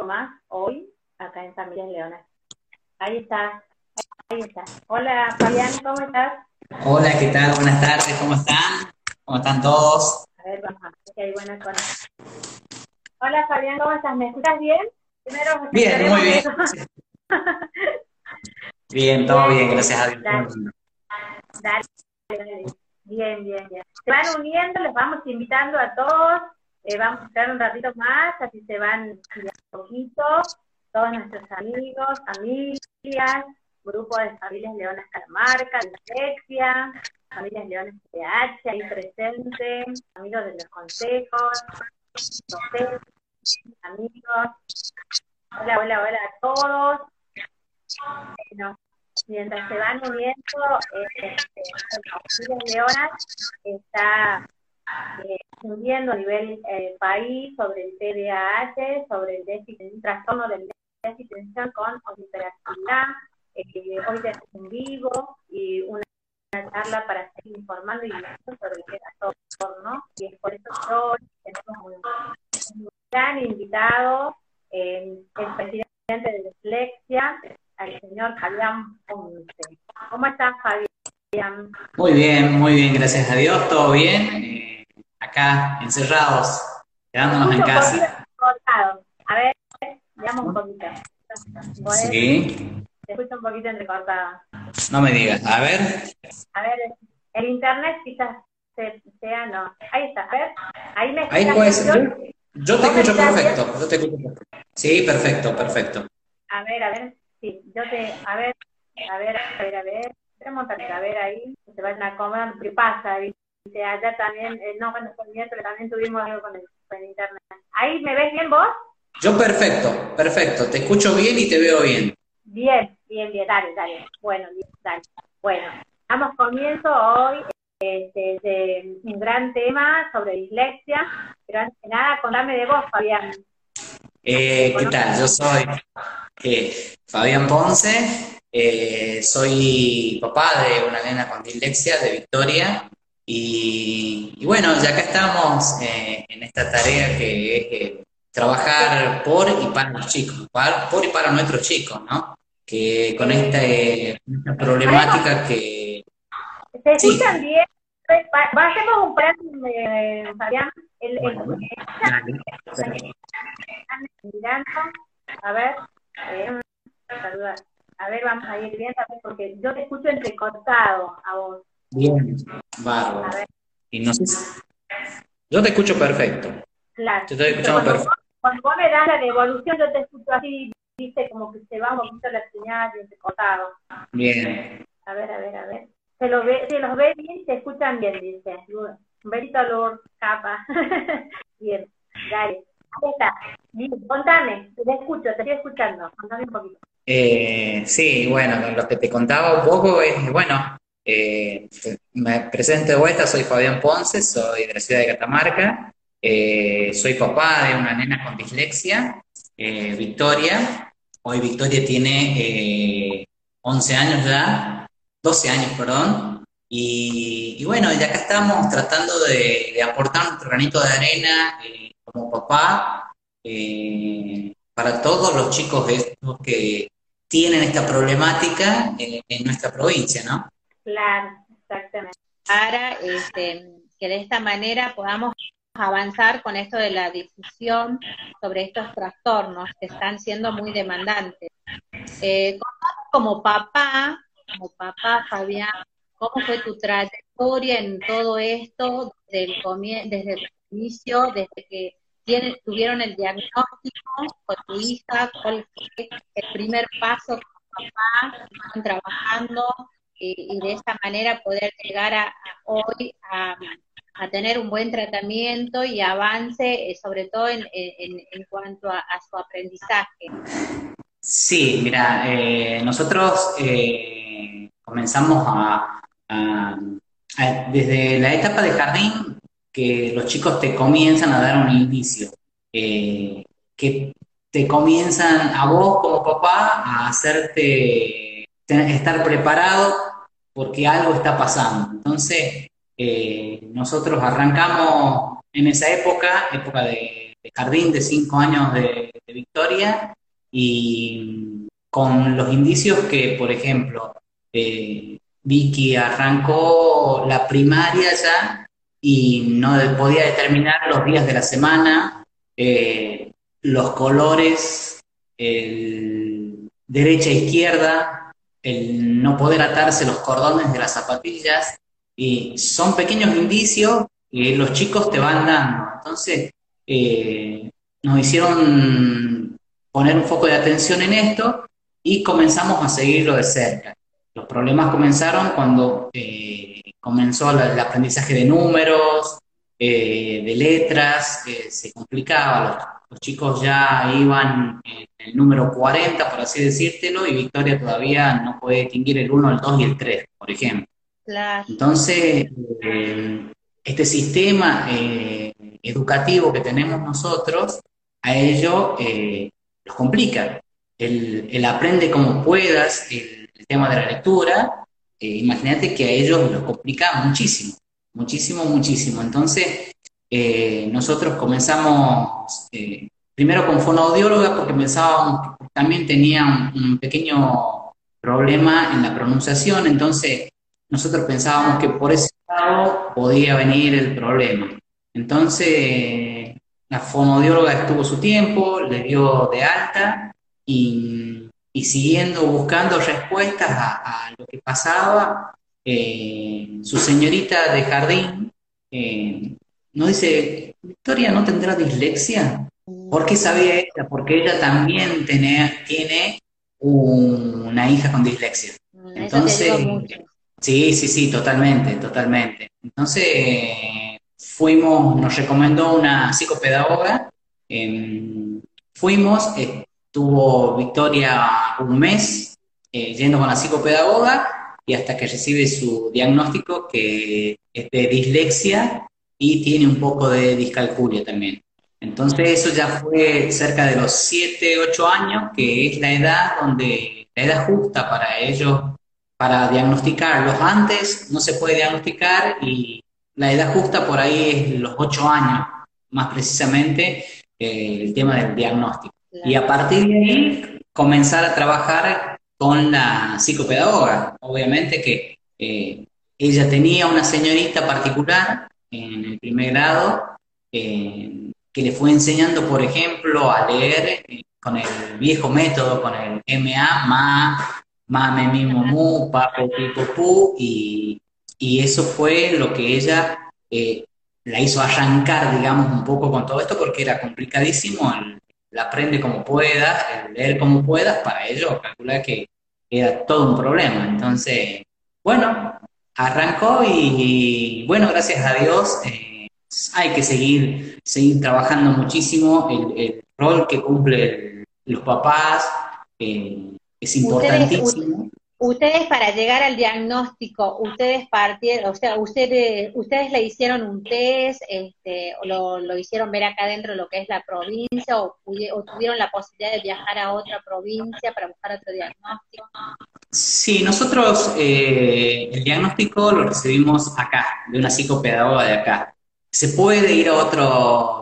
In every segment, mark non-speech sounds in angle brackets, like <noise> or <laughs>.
vivo más hoy acá en Familias Leonas. Ahí está, ahí está. Hola Fabián, ¿cómo estás? Hola, ¿qué tal? Buenas tardes, ¿cómo están? ¿Cómo están todos? A ver, vamos a ver si hay buena. Hola Fabián, ¿cómo estás? ¿Me escuchas bien? Primero, bien, muy bien. <laughs> bien, todo bien, gracias a Dios. Dale, dale, Bien, bien, bien. Se van uniendo, les vamos invitando a todos. Eh, vamos a estar un ratito más, así se van un poquito. Todos nuestros amigos, familias, grupo de familias Leonas Calamarca, Alexia, familias Leones PH, ahí presentes, amigos de los consejos, amigos. Hola, hola, hola a todos. Bueno, mientras se van uniendo, eh, familias Leonas está eh, a nivel eh, país sobre el TDAH, sobre el déficit, un trastorno del déficit de atención con hiperactividad, eh, hoy tenemos un vivo y una, charla para seguir informando y sobre el trastorno. Y es por eso que hoy tenemos un, gran invitado, eh, el presidente de Dislexia, al señor Fabián Ponce. ¿Cómo estás, Fabián? Muy bien, muy bien, gracias a Dios, todo bien. Acá, encerrados, quedándonos en casa. A ver, veamos un poquito. Sí. Te escucho un poquito entrecortada. No me digas, a ver. A ver, el internet quizás sea, no. Ahí está, a ver. Ahí me Ahí puede ser. Yo, te escucho perfecto, yo te escucho perfecto. Sí, perfecto, perfecto. A ver, a ver, sí, yo te, a ver, a ver, a ver, a ver, a ver ahí, se vayan a comer, ¿qué pasa? Dice, allá también, eh, no, bueno, con pero también tuvimos algo con el, con internet. ¿Ahí me ves bien vos? Yo perfecto, perfecto, te escucho bien y te veo bien. Bien, bien, bien, dale, dale. Bueno, dale. Bueno, damos comienzo hoy este, de un gran tema sobre dislexia, pero antes de nada, contame de vos, Fabián. Eh, ¿Qué tal? Yo soy eh, Fabián Ponce, eh, soy papá de una nena con dislexia de Victoria y, y bueno, ya acá estamos en esta tarea que es trabajar por y para los chicos, por y para nuestros chicos, ¿no? que con esta, esta problemática que... ¿Se escuchan bien? Bajemos un plan, eh, Fabián. El, a ver, eh, a ver, vamos a ir viendo, porque yo te escucho entrecortado a vos. Bien, bárbaro. Y no sé Yo te escucho perfecto. Claro. Te estoy escuchando perfecto. Cuando vos me das la devolución, yo te escucho así viste como que se va un poquito la señal y cortado. Bien. A ver, a ver, a ver. Se, lo ve, se los ve bien, se escuchan bien, dice. Un besito Lord, capa. <laughs> bien, dale. Ahí está. Bien, contame, te escucho, te estoy escuchando. Contame un poquito. Eh, sí, bueno, lo que te contaba un poco es, bueno, eh, me presento de vuelta, soy Fabián Ponce, soy de la ciudad de Catamarca, eh, soy papá de una nena con dislexia, eh, Victoria, Hoy Victoria tiene 11 eh, años ya, 12 años, perdón. Y, bueno, ya acá estamos tratando de, aportar nuestro granito de arena como papá para todos los chicos estos que tienen esta problemática en, nuestra provincia, ¿no? Claro, exactamente. Para este, que de esta manera podamos avanzar con esto de la difusión sobre estos trastornos que están siendo muy demandantes. Eh, como papá, como papá Fabián, ¿cómo fue tu trayectoria en todo esto desde el, desde el inicio, desde que tuvieron el diagnóstico con tu hija? ¿Cuál fue el primer paso como papá? Están trabajando eh, y de esta manera poder llegar a hoy a tener un buen tratamiento y avance, eh, sobre todo en, en, cuanto a, su aprendizaje. Sí, mira, eh, nosotros eh, comenzamos a, desde la etapa de jardín, que los chicos te comienzan a dar un inicio, que te comienzan a vos como papá a hacerte estar preparado porque algo está pasando. Entonces, eh, nosotros arrancamos en esa época, época de, jardín de cinco años de, Victoria y con los indicios que, por ejemplo, eh, Vicky arrancó la primaria ya y no podía determinar los días de la semana, eh, los colores, el derecha e izquierda, el no poder atarse los cordones de las zapatillas, y son pequeños indicios que los chicos te van dando. Entonces, eh, nos hicieron poner un foco de atención en esto y comenzamos a seguirlo de cerca. Los problemas comenzaron cuando eh, comenzó el aprendizaje de números, eh, de letras, se complicaba, los, chicos ya iban el número 40, por así decírtelo, y Victoria todavía no puede distinguir el 1, el 2 y el 3, por ejemplo. Entonces, eh, este sistema eh, educativo que tenemos nosotros, a ello eh, los complica. El, aprende como puedas el, tema de la lectura, imagínate que a ellos los complica muchísimo, muchísimo, muchísimo. Entonces, nosotros comenzamos primero con fonoaudióloga porque pensábamos que también tenía un pequeño problema en la pronunciación, entonces nosotros pensábamos que por ese lado podía venir el problema. Entonces, la fonodióloga estuvo su tiempo, le dio de alta y, siguiendo buscando respuestas a, lo que pasaba, eh, su señorita de jardín eh, nos dice, Victoria, ¿no tendrá dislexia? ¿Por qué sabía ella? Porque ella también tiene una hija con dislexia. Mm, Entonces, Sí, sí, sí, totalmente, totalmente. Entonces, fuimos, nos recomendó una psicopedagoga, em, fuimos, estuvo Victoria un mes eh, yendo con la psicopedagoga y hasta que recibe su diagnóstico que es de dislexia y tiene un poco de discalculia también. Entonces eso ya fue cerca de los 7, 8 años, que es la edad donde, la edad justa para ellos para diagnosticarlos. Antes no se puede diagnosticar y la edad justa por ahí es los ocho años, más precisamente eh, el tema del diagnóstico. Y a partir de ahí comenzar a trabajar con la psicopedagoga. Obviamente que eh, ella tenía una señorita particular en el primer grado eh, que le fue enseñando, por ejemplo, a leer con el viejo método, con el MA, MA, mame, mi, mu, pipo, pu, y, y, eso fue lo que ella eh, la hizo arrancar, digamos, un poco con todo esto, porque era complicadísimo, la aprende como puedas, el leer como puedas, para ello calcula que era todo un problema. Entonces, bueno, arrancó y, bueno, gracias a Dios eh, hay que seguir, seguir trabajando muchísimo el, rol que cumplen los papás, eh, es importantísimo. Ustedes, para llegar al diagnóstico, ustedes partieron, o sea, ustedes, ustedes le hicieron un test, este, o lo, hicieron ver acá dentro de lo que es la provincia, o, tuvieron la posibilidad de viajar a otra provincia para buscar otro diagnóstico. Sí, nosotros eh, el diagnóstico lo recibimos acá, de una psicopedagoga de acá. Se puede ir a otro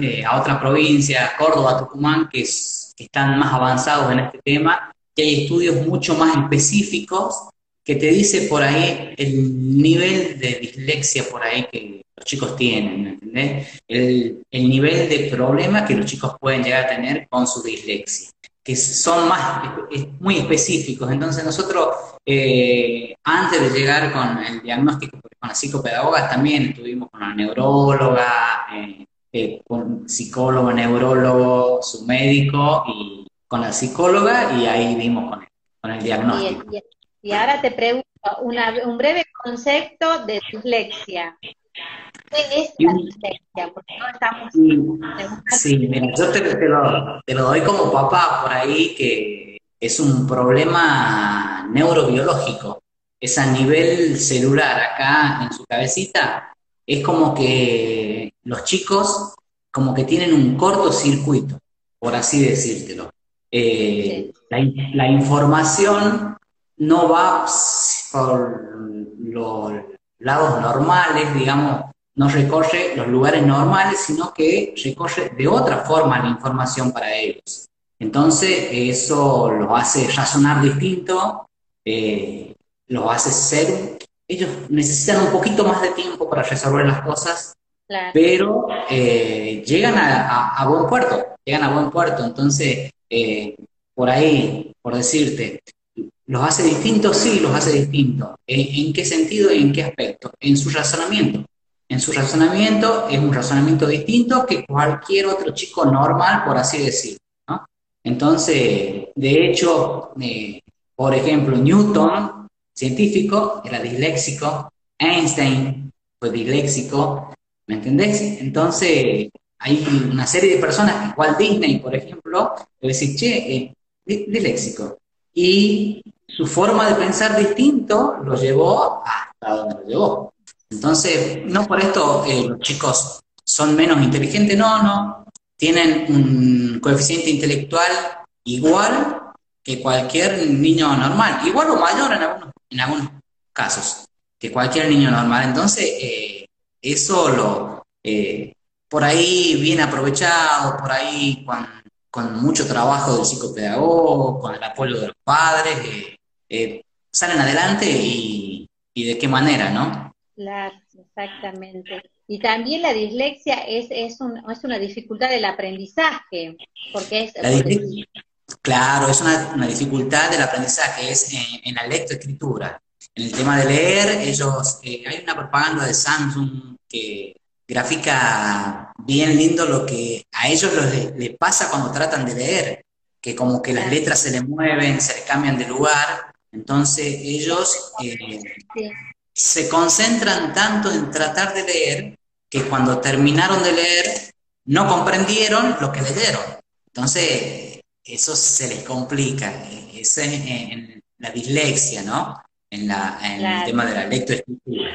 eh, a otra provincia, Córdoba, Tucumán, que, están más avanzados en este tema, que hay estudios mucho más específicos que te dice por ahí el nivel de dislexia por ahí que los chicos tienen, ¿entendés? El, nivel de problema que los chicos pueden llegar a tener con su dislexia, que son más, muy específicos. Entonces nosotros, eh, antes de llegar con el diagnóstico con la psicopedagoga, también estuvimos con la neuróloga, eh, eh, con psicólogo, neurólogo, su médico y con la psicóloga y ahí vimos con el, con el diagnóstico. Y, ahora te pregunto un breve concepto de dislexia. ¿Qué es la dislexia? Porque no estamos... Sí, mira, yo te, lo, te lo doy como papá por ahí, que es un problema neurobiológico. Es a nivel celular, acá en su cabecita, es como que los chicos como que tienen un cortocircuito, por así decírtelo. Eh, la, información no va por los lados normales, digamos, no recorre los lugares normales, sino que recorre de otra forma la información para ellos. Entonces, eso los hace razonar distinto, eh, los hace ser, ellos necesitan un poquito más de tiempo para resolver las cosas, pero eh, llegan a, buen puerto, llegan a buen puerto. Entonces, eh, por ahí, por decirte, ¿los hace distintos? Sí, los hace distintos. ¿En, qué sentido y en qué aspecto? En su razonamiento. En su razonamiento es un razonamiento distinto que cualquier otro chico normal, por así decirlo. Entonces, de hecho, eh, por ejemplo, Newton, científico, era disléxico, Einstein fue disléxico, ¿me entendés? Entonces, hay una serie de personas que, igual Disney, por ejemplo, le decís, che, eh, disléxico. Y su forma de pensar distinto lo llevó hasta donde lo llevó. Entonces, no por esto eh, los chicos son menos inteligentes, no, no, tienen un coeficiente intelectual igual que cualquier niño normal, igual o mayor en algunos, en algunos casos, que cualquier niño normal. Entonces, eh, eso lo, eh, por ahí bien aprovechado, por ahí con, mucho trabajo del psicopedagogo, con el apoyo de los padres, eh, salen adelante y, y de qué manera, ¿no? Claro, exactamente. Y también la dislexia es, es, es una dificultad del aprendizaje, porque es... claro, es una, dificultad del aprendizaje, es en, la lectoescritura. En el tema de leer, ellos, eh, hay una propaganda de Samsung que grafica bien lindo lo que a ellos les, pasa cuando tratan de leer, que como que las letras se les mueven, se les cambian de lugar, entonces ellos eh, se concentran tanto en tratar de leer que cuando terminaron de leer no comprendieron lo que leyeron. Entonces, eso se les complica. Eso es en, la dislexia, ¿no? En, la, en el tema de la lectoescritura.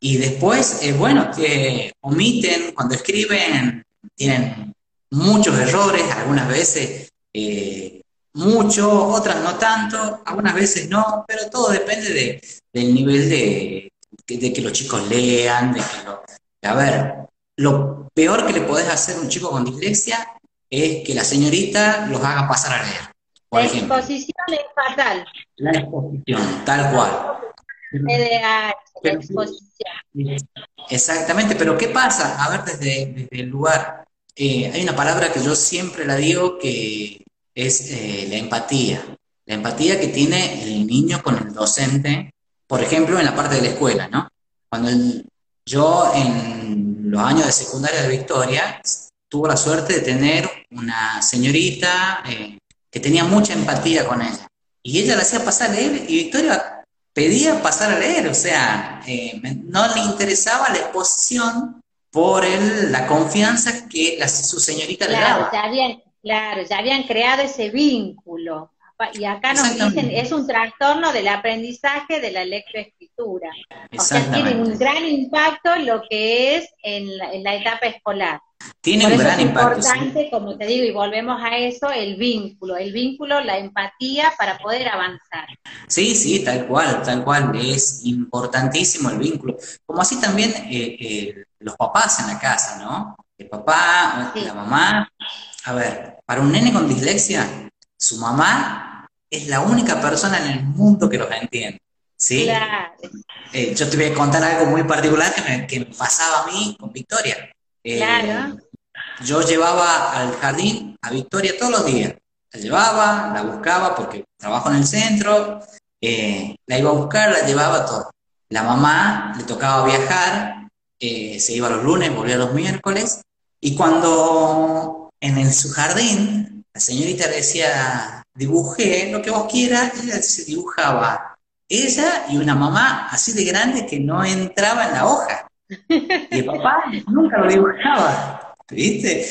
Y después, eh, bueno, que omiten, cuando escriben, tienen muchos errores, algunas veces eh, mucho, otras no tanto, algunas veces no, pero todo depende de, del nivel de, de, que los chicos lean, de que lo, a ver, lo peor que le podés hacer a un chico con dislexia es que la señorita los haga pasar a leer. la exposición es fatal. La exposición, tal cual. la exposición. Exactamente, pero ¿qué pasa? A ver, desde, el lugar, eh, hay una palabra que yo siempre la digo que es eh, la empatía. La empatía que tiene el niño con el docente, por ejemplo, en la parte de la escuela, ¿no? Cuando el, yo en los años de secundaria de Victoria tuve la suerte de tener una señorita eh, que tenía mucha empatía con ella. Y ella la hacía pasar a leer y Victoria pedía pasar a leer, o sea, eh, no le interesaba la exposición por el, la confianza que su señorita le daba. Ya habían, claro, ya habían creado ese vínculo. Y acá nos dicen, es un trastorno del aprendizaje de la lectoescritura. O sea, tiene un gran impacto lo que es en la, etapa escolar. Tiene un gran es impacto. importante, como te digo, y volvemos a eso, el vínculo, el vínculo, la empatía para poder avanzar. Sí, sí, tal cual, tal cual, es importantísimo el vínculo. Como así también eh, eh, los papás en la casa, ¿no? El papá, la mamá. A ver, para un nene con dislexia, su mamá es la única persona en el mundo que los entiende. ¿Sí? Eh, yo te voy a contar algo muy particular que me, pasaba a mí con Victoria. Eh, claro. Yo llevaba al jardín a Victoria todos los días. La llevaba, la buscaba porque trabajo en el centro, eh, la iba a buscar, la llevaba todo. La mamá le tocaba viajar, se iba los lunes, volvía los miércoles, y cuando en el, su jardín la señorita le decía, dibujé lo que vos quieras, ella se dibujaba ella y una mamá así de grande que no entraba en la hoja. Y el papá <laughs> nunca lo dibujaba, ¿viste?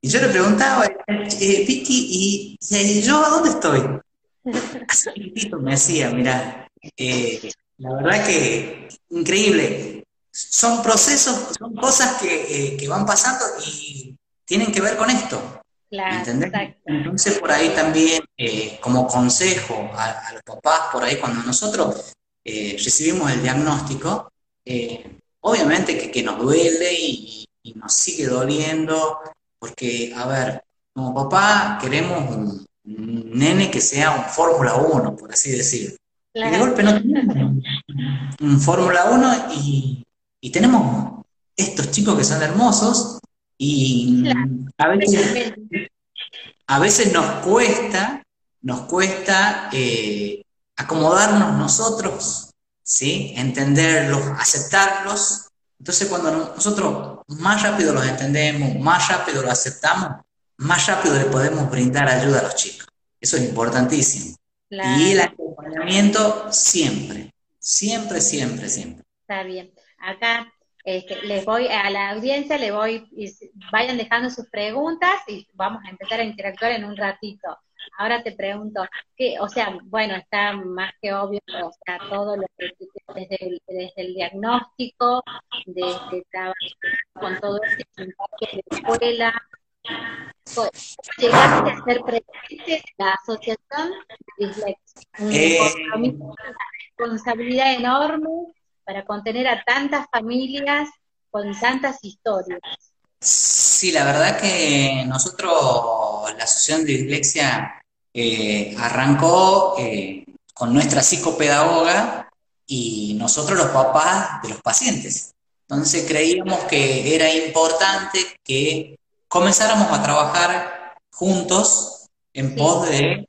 Y yo le preguntaba, eh, Vicky, ¿y, yo a dónde estoy? Así me decía, mira, eh, la verdad que increíble. Son procesos, son cosas que, eh, que van pasando y tienen que ver con esto. Entonces por ahí también, eh, como consejo a, los papás, por ahí cuando nosotros eh, recibimos el diagnóstico, eh, obviamente que, nos duele y, nos sigue doliendo, porque, a ver, como papá queremos un, nene que sea un Fórmula 1, por así decirlo. Y de golpe no tenemos un Fórmula 1 y, tenemos estos chicos que son hermosos y a veces, a veces nos cuesta, nos cuesta eh, acomodarnos nosotros, ¿sí? entenderlos, aceptarlos. Entonces cuando nosotros más rápido los entendemos, más rápido los aceptamos, más rápido le podemos brindar ayuda a los chicos. Eso es importantísimo. Y el acompañamiento siempre, siempre, siempre, siempre. Está bien. Acá este, les voy a la audiencia, le voy, vayan dejando sus preguntas y vamos a empezar a interactuar en un ratito. Ahora te pregunto, ¿qué, o sea, bueno, está más que obvio, o sea, todo lo que desde el, desde el diagnóstico, desde trabajar con todo este impacto de la escuela, llegaste a ser presidente de la asociación de dislexia. Eh, una responsabilidad enorme para contener a tantas familias con tantas historias. Sí, la verdad que nosotros, la Asociación de Dislexia, eh, arrancó eh, con nuestra psicopedagoga y nosotros los papás de los pacientes. Entonces creíamos que era importante que comenzáramos a trabajar juntos en pos de,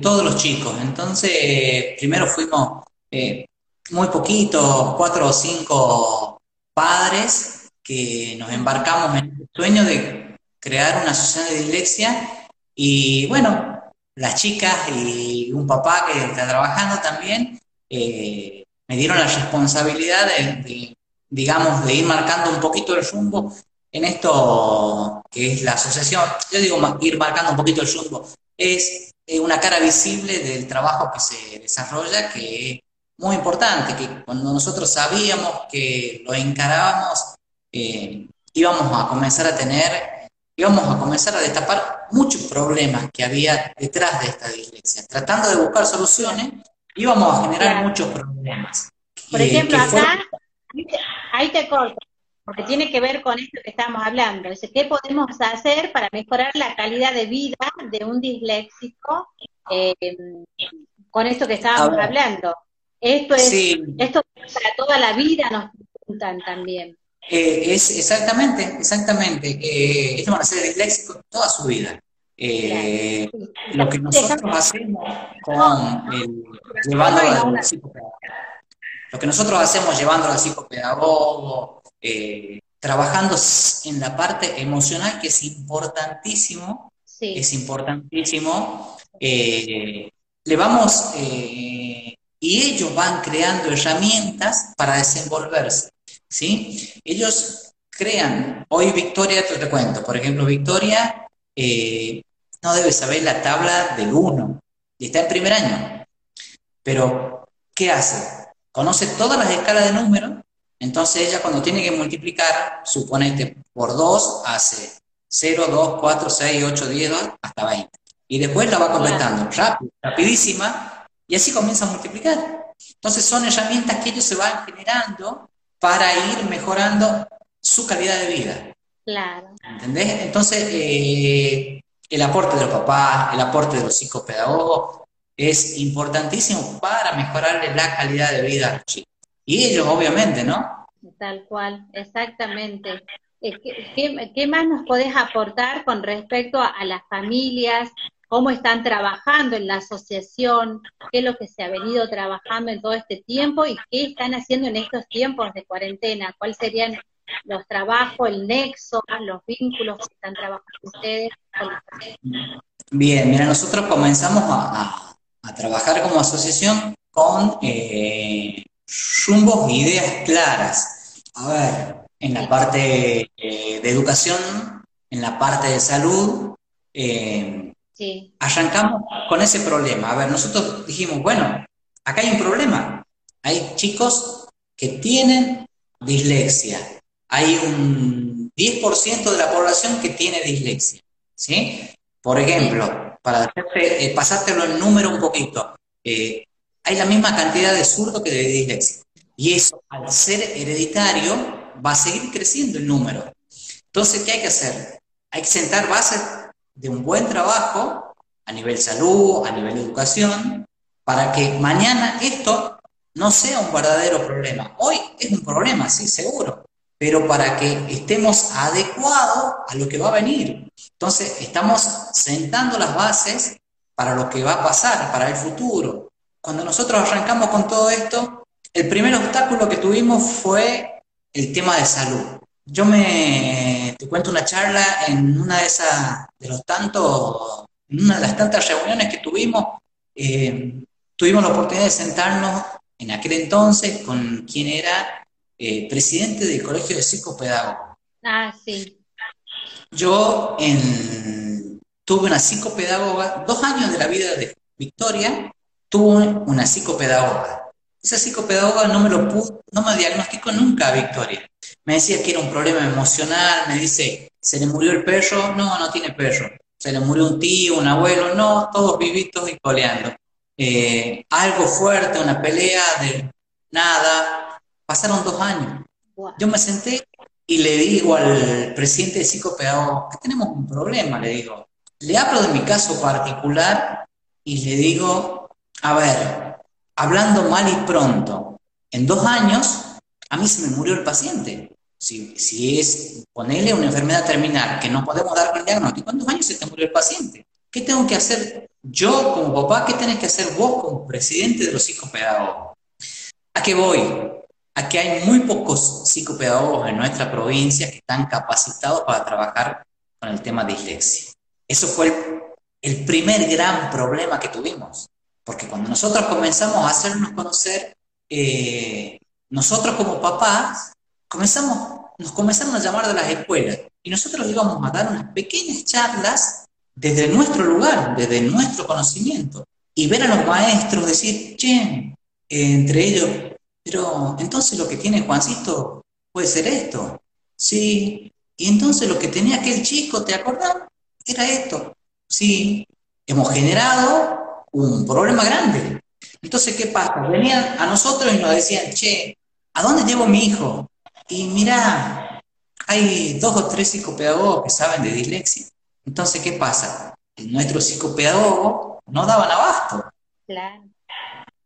todos los chicos. Entonces, primero fuimos eh, muy poquitos, cuatro o cinco padres que nos embarcamos en el sueño de crear una asociación de dislexia. Y bueno, las chicas y un papá que está trabajando también eh, me dieron la responsabilidad de, digamos, de ir marcando un poquito el rumbo en esto que es la asociación, yo digo ir marcando un poquito el rumbo, es eh, una cara visible del trabajo que se desarrolla, que muy importante, que cuando nosotros sabíamos que lo encarábamos, eh, íbamos a comenzar a tener, íbamos a comenzar a destapar muchos problemas que había detrás de esta dislexia. Tratando de buscar soluciones, íbamos a generar muchos problemas. Por ejemplo, acá, ahí te corto, porque tiene que ver con esto que estamos hablando. Dice, ¿qué podemos hacer para mejorar la calidad de vida de un disléxico eh, con esto que estábamos hablando? Esto es, esto para toda la vida nos preguntan también. Eh, es exactamente, exactamente. Eh, esto van a ser disléxicos toda su vida. Eh, lo que nosotros hacemos con llevando al psicopedagogo, lo que nosotros hacemos llevando al psicopedagogo, eh, trabajando en la parte emocional, que es importantísimo, es importantísimo, eh, le vamos, eh, y ellos van creando herramientas para desenvolverse, ¿sí? Ellos crean, hoy Victoria, te, te cuento, por ejemplo, Victoria no debe saber la tabla del 1, y está en primer año, pero ¿qué hace? Conoce todas las escalas de números, entonces ella cuando tiene que multiplicar, suponete por 2, hace 0, 2, 4, 6, 8, 10, 2, hasta 20. Y después la va completando rápido, rapidísima, y así comienza a multiplicar. Entonces son herramientas que ellos se van generando para ir mejorando su calidad de vida. Claro. ¿Entendés? Entonces, eh, el aporte de los papás, el aporte de los psicopedagogos es importantísimo para mejorarle la calidad de vida a los chicos. Y ellos, obviamente, ¿no? Tal cual, exactamente. ¿Qué, más nos podés aportar con respecto a, las familias? ¿Cómo están trabajando en la asociación? ¿Qué es lo que se ha venido trabajando en todo este tiempo? ¿Y qué están haciendo en estos tiempos de cuarentena? ¿Cuáles serían los trabajos, el nexo, los vínculos que están trabajando ustedes Bien, mira, nosotros comenzamos a, trabajar como asociación con eh, rumbos e ideas claras. A ver, en la parte eh, de educación, en la parte de salud, eh, arrancamos con ese problema. A ver, nosotros dijimos, bueno, acá hay un problema. Hay chicos que tienen dislexia. Hay un 10% de la población que tiene dislexia. ¿sí? Por ejemplo, para eh, pasártelo en número un poquito, hay la misma cantidad de zurdos que de dislexia. Y eso, al ser hereditario, va a seguir creciendo el número. Entonces, ¿qué hay que hacer? Hay que sentar bases de un buen trabajo a nivel salud, a nivel educación, para que mañana esto no sea un verdadero problema. Hoy es un problema, sí, seguro, pero para que estemos adecuados a lo que va a venir. Entonces, estamos sentando las bases para lo que va a pasar, para el futuro. Cuando nosotros arrancamos con todo esto, el primer obstáculo que tuvimos fue el tema de salud. Yo me te cuento una charla en una de esas, de los tantos, en una de las tantas reuniones que tuvimos, eh, tuvimos la oportunidad de sentarnos en aquel entonces con quien era eh, presidente del Colegio de Psicopedagogos. Ah, sí. Yo tuve una psicopedagoga, dos años de la vida de Victoria, tuve una psicopedagoga. Esa psicopedagoga no me lo pudo, no me diagnosticó nunca a Victoria. Me decía que era un problema emocional, me dice, ¿se le murió el perro? No, no tiene perro. ¿Se le murió un tío, un abuelo? No, todos vivitos y coleando. Eh, algo fuerte, una pelea de nada. Pasaron dos años. Yo me senté y le digo al presidente de psicopedagogo que tenemos un problema, le digo. Le hablo de mi caso particular y le digo, a ver, hablando mal y pronto, en dos años a mí se me murió el paciente. Si, es ponerle una enfermedad terminal que no podemos dar con el diagnóstico, dos años se te murió el paciente. ¿Qué tengo que hacer yo como papá? ¿Qué tenés que hacer vos como presidente de los psicopedagogos? ¿A qué voy? A que hay muy pocos psicopedagogos en nuestra provincia que están capacitados para trabajar con el tema de dislexia. Eso fue el, primer gran problema que tuvimos. Porque cuando nosotros comenzamos a hacernos conocer, eh, nosotros como papás, comenzamos, nos comenzamos a llamar de las escuelas y nosotros íbamos a dar unas pequeñas charlas desde nuestro lugar, desde nuestro conocimiento, y ver a los maestros decir, che, entre ellos, pero entonces lo que tiene Juancito puede ser esto, sí, y entonces lo que tenía aquel chico, ¿te acordás? Era esto, sí, hemos generado un problema grande. Entonces, ¿qué pasa? Venían a nosotros y nos decían, che, ¿a dónde llevo mi hijo? Y mira, hay dos o tres psicopedagogos que saben de dislexia. Entonces, ¿qué pasa? Nuestros psicopedagogos no daban abasto. Claro.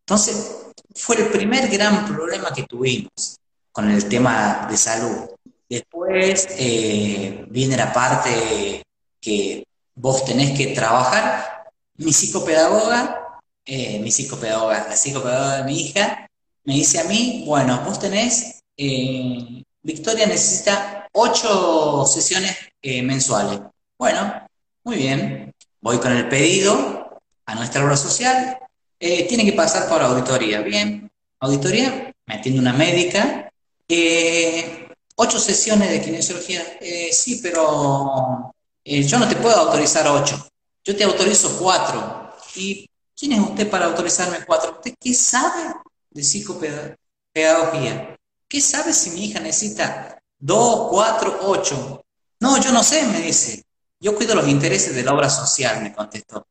Entonces, fue el primer gran problema que tuvimos con el tema de salud. Después eh, viene la parte que vos tenés que trabajar. Mi psicopedagoga, eh, mi psicopedagoga, la psicopedagoga de mi hija, me dice a mí, bueno, vos tenés, eh, Victoria necesita ocho sesiones mensuales. Bueno, muy bien. Voy con el pedido a nuestra obra social. Eh, tiene que pasar por auditoría. Bien, auditoría, me atiende una médica. Eh, ocho sesiones de kinesiología. Eh, sí, pero yo no te puedo autorizar ocho. Yo te autorizo cuatro. ¿Y quién es usted para autorizarme cuatro? ¿Usted qué sabe de psicopedagogía? ¿Qué sabe si mi hija necesita dos, cuatro, ocho? No, yo no sé, me dice. Yo cuido los intereses de la obra social, me contestó.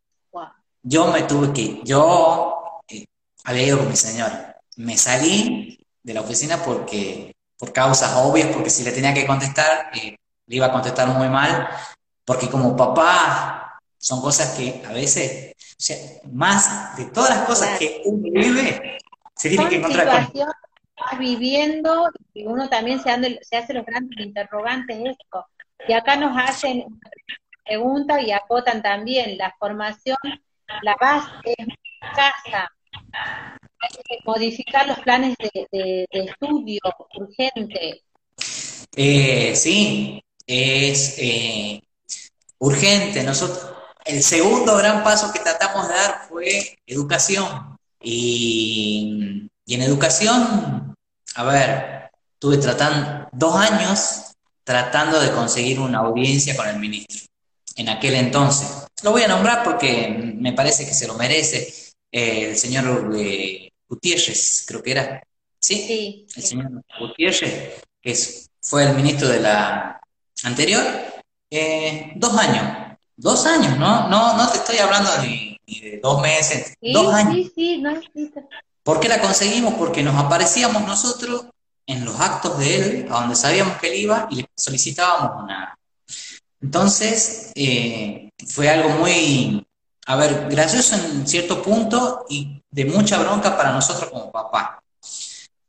Yo me tuve que, yo eh, había ido con mi señora. Me salí de la oficina porque, por causas obvias, porque si le tenía que contestar, eh, le iba a contestar muy mal, porque como papá, son cosas que a veces, o sea, más de todas las cosas que uno vive, se tiene que encontrar con viviendo y uno también se, se hace los grandes interrogantes esto. Y acá nos hacen pregunta y acotan también, la formación, la base es casa. Hay que modificar los planes de, estudio urgente. Eh, sí, es eh, urgente. Nosotros, el segundo gran paso que tratamos de dar fue educación. Y, y en educación, a ver, estuve tratando dos años tratando de conseguir una audiencia con el ministro en aquel entonces. Lo voy a nombrar porque me parece que se lo merece eh, el señor eh, Gutiérrez, creo que era. ¿Sí? el señor Gutiérrez, que fue el ministro de la anterior. Eh, dos años. Dos años, ¿no? No, no te estoy hablando ni, de dos meses. dos años. Sí, sí, no ¿Por qué la conseguimos? Porque nos aparecíamos nosotros en los actos de él, a donde sabíamos que él iba, y le solicitábamos una. Entonces, eh, fue algo muy, a ver, gracioso en cierto punto y de mucha bronca para nosotros como papá.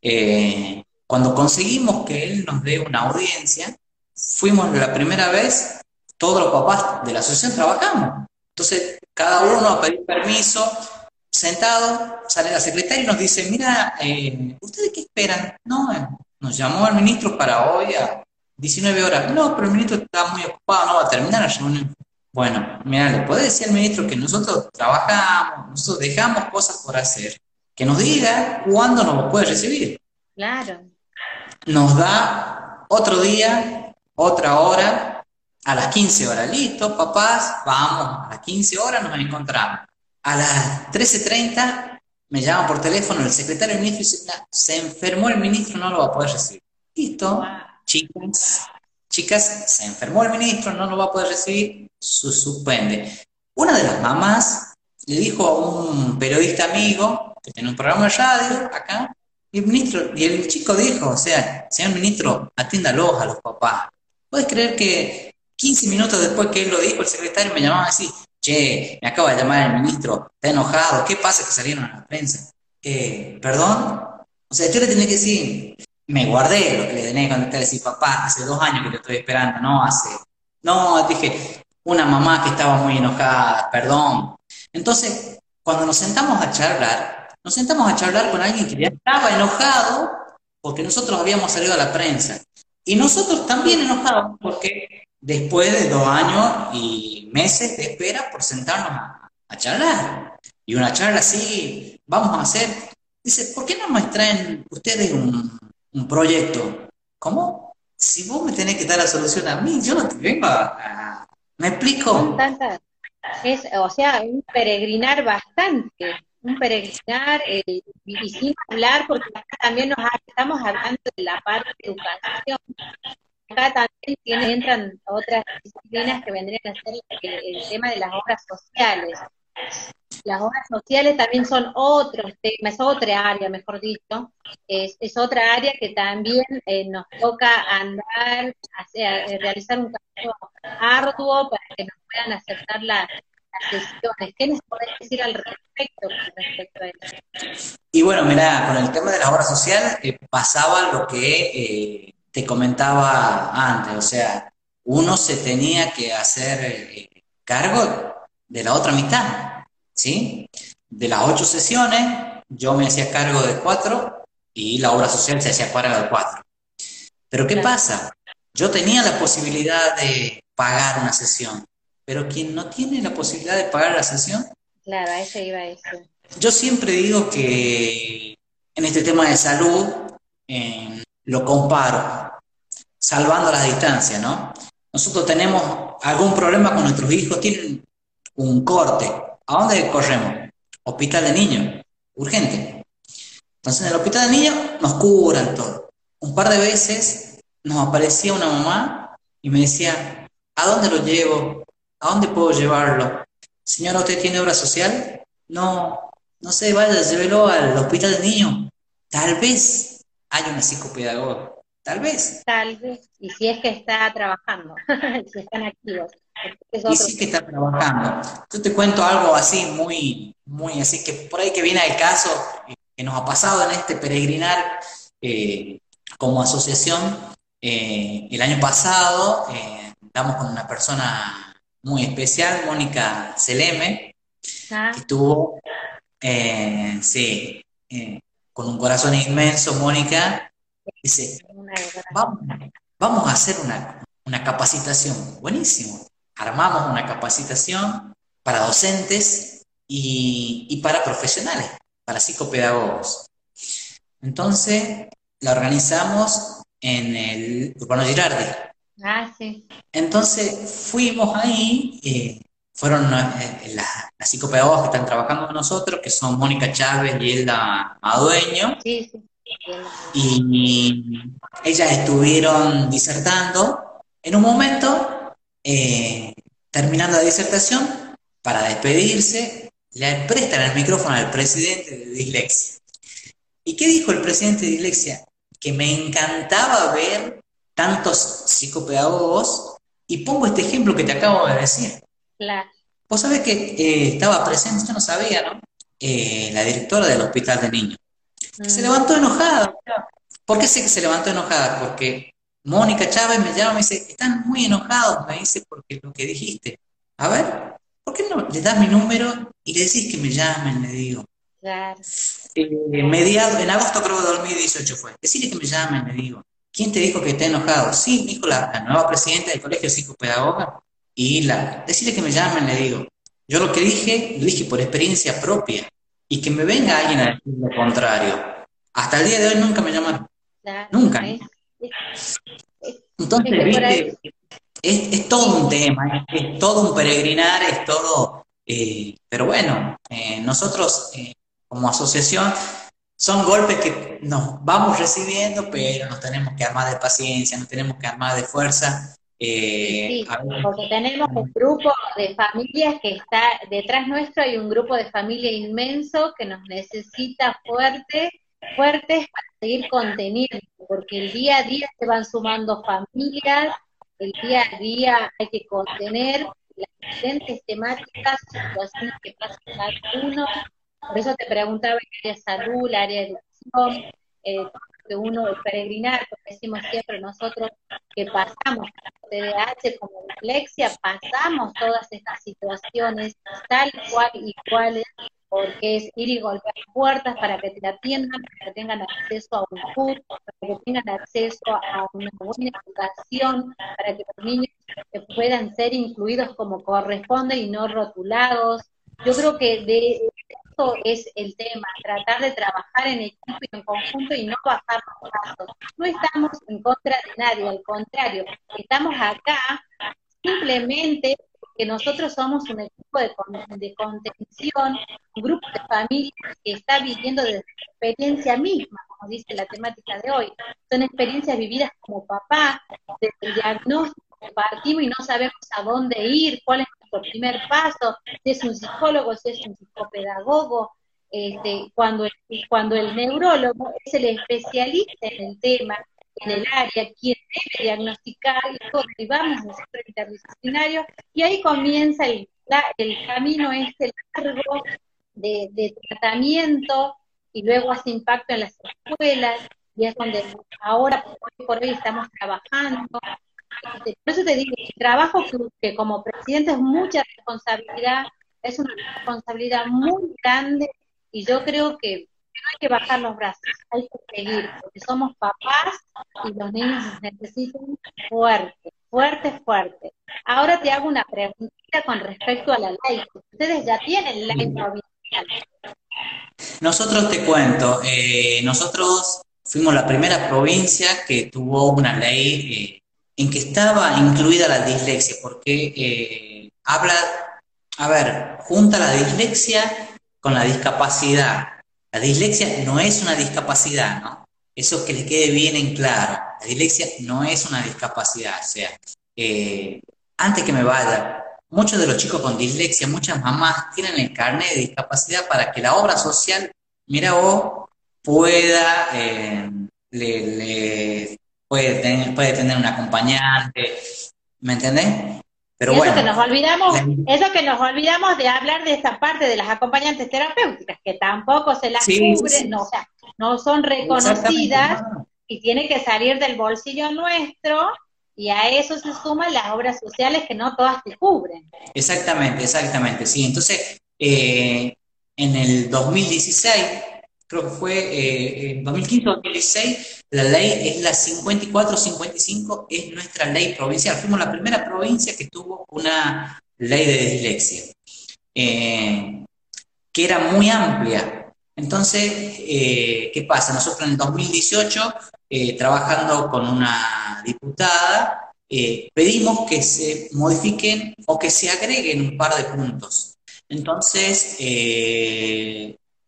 Eh, cuando conseguimos que él nos dé una audiencia, fuimos la primera vez, todos los papás de la asociación trabajamos. Entonces, cada uno a pedir permiso, sentado, sale la secretaria y nos dice, mira, eh, ¿ustedes qué esperan? No, eh, nos llamó el ministro para hoy a 19 horas. No, pero el ministro está muy ocupado, no va a terminar la reunión. Bueno, mira, le puede decir al ministro que nosotros trabajamos, nosotros dejamos cosas por hacer, que nos diga cuándo nos puede recibir. Claro. Nos da otro día, otra hora, a las 15 horas. Listo, papás, vamos, a las 15 horas nos encontramos. A las 13.30 me llaman por teléfono el secretario del ministro y dice, se enfermó el ministro, no lo va a poder recibir. Listo, chicas, chicas, se enfermó el ministro, no lo va a poder recibir, se suspende. Una de las mamás le dijo a un periodista amigo que tiene un programa de radio acá, y el ministro, y el chico dijo, o sea, señor ministro, atiéndalo a los papás. ¿Puedes creer que 15 minutos después que él lo dijo, el secretario me llamaba así, che, me acaba de llamar el ministro, está enojado, ¿qué pasa que salieron a la prensa? Eh, ¿Perdón? O sea, yo le tenía que decir, me guardé lo que le tenía que contestar, decir, papá, hace dos años que lo estoy esperando, no hace, no, dije, una mamá que estaba muy enojada, perdón. Entonces, cuando nos sentamos a charlar, nos sentamos a charlar con alguien que ya estaba enojado porque nosotros habíamos salido a la prensa. Y nosotros también enojados porque después de dos años y meses de espera por sentarnos a, charlar. Y una charla así, vamos a hacer. Dice, ¿por qué no me traen ustedes un, proyecto? ¿Cómo? Si vos me tenés que dar la solución a mí, yo no te vengo a... ¿Me explico? Es, o sea, un peregrinar bastante, un peregrinar eh, y sin hablar, porque acá también nos estamos hablando de la parte de educación, acá también entran otras disciplinas que vendrían a ser el, tema de las obras sociales. Las obras sociales también son otros temas, es otra área, mejor dicho, es, otra área que también eh, nos toca andar, eh, realizar un trabajo arduo para que nos puedan aceptar las sesiones. ¿Qué nos podés decir al respecto, respecto a eso? Y bueno, mira, con el tema de las obras sociales eh, pasaba lo que te comentaba antes, o sea, uno se tenía que hacer eh, cargo de la otra mitad, ¿sí? De las ocho sesiones, yo me hacía cargo de cuatro y la obra social se hacía cargo de cuatro. Pero ¿qué pasa? Yo tenía la posibilidad de pagar una sesión, pero quien no tiene la posibilidad de pagar la sesión... Claro, a eso iba a decir. Yo siempre digo que en este tema de salud, lo comparo, salvando las distancias, ¿no? Nosotros tenemos algún problema con nuestros hijos, tienen un corte. ¿A dónde corremos? Hospital de niños, urgente. Entonces en el hospital de niños nos curan todo. Un par de veces nos aparecía una mamá y me decía, ¿a dónde lo llevo? ¿A dónde puedo llevarlo? Señora, ¿usted tiene obra social? No, no sé, vaya, llévelo al hospital de niños. Tal vez hay una psicopedagoga. Tal vez. Tal vez. Y si es que está trabajando, <laughs> si están activos. y si es que está trabajando. Yo te cuento algo así, muy, muy así, que por ahí que viene el caso eh, que nos ha pasado en este peregrinar eh, como asociación. Eh, el año pasado estamos con una persona muy especial, Mónica Seleme, ah. que estuvo, sí, con un corazón inmenso, Mónica, dice, vamos, a hacer una, capacitación. Buenísimo. Armamos una capacitación para docentes y, para profesionales, para psicopedagogos. Entonces, la organizamos en el Urbano Girardi. Ah, sí. Entonces, fuimos ahí, eh, fueron eh, las, psicopedagogas que están trabajando con nosotros, que son Mónica Chávez y Elda Madueño. Sí, sí. Y ellas estuvieron disertando. En un momento, eh, terminando la disertación, para despedirse, le prestan el micrófono al presidente de Dislexia. ¿Y qué dijo el presidente de Dislexia? Que me encantaba ver tantos psicopedagogos, y pongo este ejemplo que te acabo de decir. Claro. Vos sabés que eh, estaba presente, yo no sabía, ¿no? Eh, la directora del hospital de niños. Se mm. levantó enojada. ¿Por qué sé que se levantó enojada? Porque Mónica Chávez me llama y me dice, están muy enojados, me dice, porque lo que dijiste. A ver, ¿por qué no le das mi número y le decís que me llamen? Le digo. Claro. Eh, mediado, en agosto creo de 2018 fue. Decirle que me llamen, le digo. ¿Quién te dijo que está enojado? Sí, dijo la, nueva presidenta del colegio psicopedagoga. Y la, decirle que me llamen, le digo. Yo lo que dije, lo dije por experiencia propia. Y que me venga alguien a decir lo contrario. Hasta el día de hoy nunca me llamaron. nunca. Entonces, viste, es, todo un tema, es, todo un peregrinar, es todo... Eh, pero bueno, eh, nosotros eh, como asociación son golpes que nos vamos recibiendo, pero nos tenemos que armar de paciencia, nos tenemos que armar de fuerza. Sí, porque tenemos un grupo de familias que está detrás nuestro, hay un grupo de familia inmenso que nos necesita fuerte, fuertes para seguir conteniendo, porque el día a día se van sumando familias, el día a día hay que contener las diferentes temáticas, situaciones que pasan cada uno. Por eso te preguntaba el área de salud, el área de educación, eh, que uno peregrinar, como decimos siempre nosotros, que pasamos TDAH como dislexia, pasamos todas estas situaciones tal cual y cuales porque es ir y golpear puertas para que te atiendan, para que tengan acceso a un food, para que tengan acceso a una buena educación, para que los niños puedan ser incluidos como corresponde y no rotulados. Yo creo que de esto es el tema, tratar de trabajar en equipo y en conjunto y no bajar los pasos. No estamos en contra de nadie, al contrario, estamos acá simplemente que nosotros somos un equipo de, de contención, un grupo de familias que está viviendo la experiencia misma, como dice la temática de hoy. Son experiencias vividas como papá, desde el diagnóstico partimos y no sabemos a dónde ir, cuál es nuestro primer paso, si es un psicólogo, si es un psicopedagogo, este, cuando, cuando el neurólogo es el especialista en el tema, en el área, quien debe diagnosticar y en el centro interdisciplinario, y ahí comienza el, el camino este largo de, de, tratamiento y luego hace impacto en las escuelas, y es donde ahora por hoy estamos trabajando. Por eso te digo, el trabajo que como presidente es mucha responsabilidad, es una responsabilidad muy grande, y yo creo que no hay que bajar los brazos, hay que seguir, porque somos papás y los niños necesitan fuerte, fuerte, fuerte. Ahora te hago una preguntita con respecto a la ley. Ustedes ya tienen ley provincial. Nosotros te cuento, eh, nosotros fuimos la primera provincia que tuvo una ley eh, en que estaba incluida la dislexia, porque eh, habla, a ver, junta la dislexia con la discapacidad la dislexia no es una discapacidad, ¿no? Eso que le quede bien en claro. La dislexia no es una discapacidad. O sea, eh, antes que me vaya, muchos de los chicos con dislexia, muchas mamás tienen el carnet de discapacidad para que la obra social, mira vos, pueda, eh, le, puede, tener, puede tener un acompañante, ¿me entendés? Pero eso que nos olvidamos, eso que nos olvidamos de hablar de esta parte de las acompañantes terapéuticas, que tampoco se las cubren, No, o sea, no son reconocidas y tiene que salir del bolsillo nuestro y a eso se suman las obras sociales que no todas te cubren. Exactamente, exactamente, sí. Entonces, eh, en el 2016, creo que fue eh, en 2015-2016, la ley es la 54-55, es nuestra ley provincial. Fuimos la primera provincia que tuvo una ley de dislexia, eh, que era muy amplia. Entonces, eh, ¿qué pasa? Nosotros en el 2018, eh, trabajando con una diputada, pedimos que se modifiquen o que se agreguen un par de puntos. Entonces,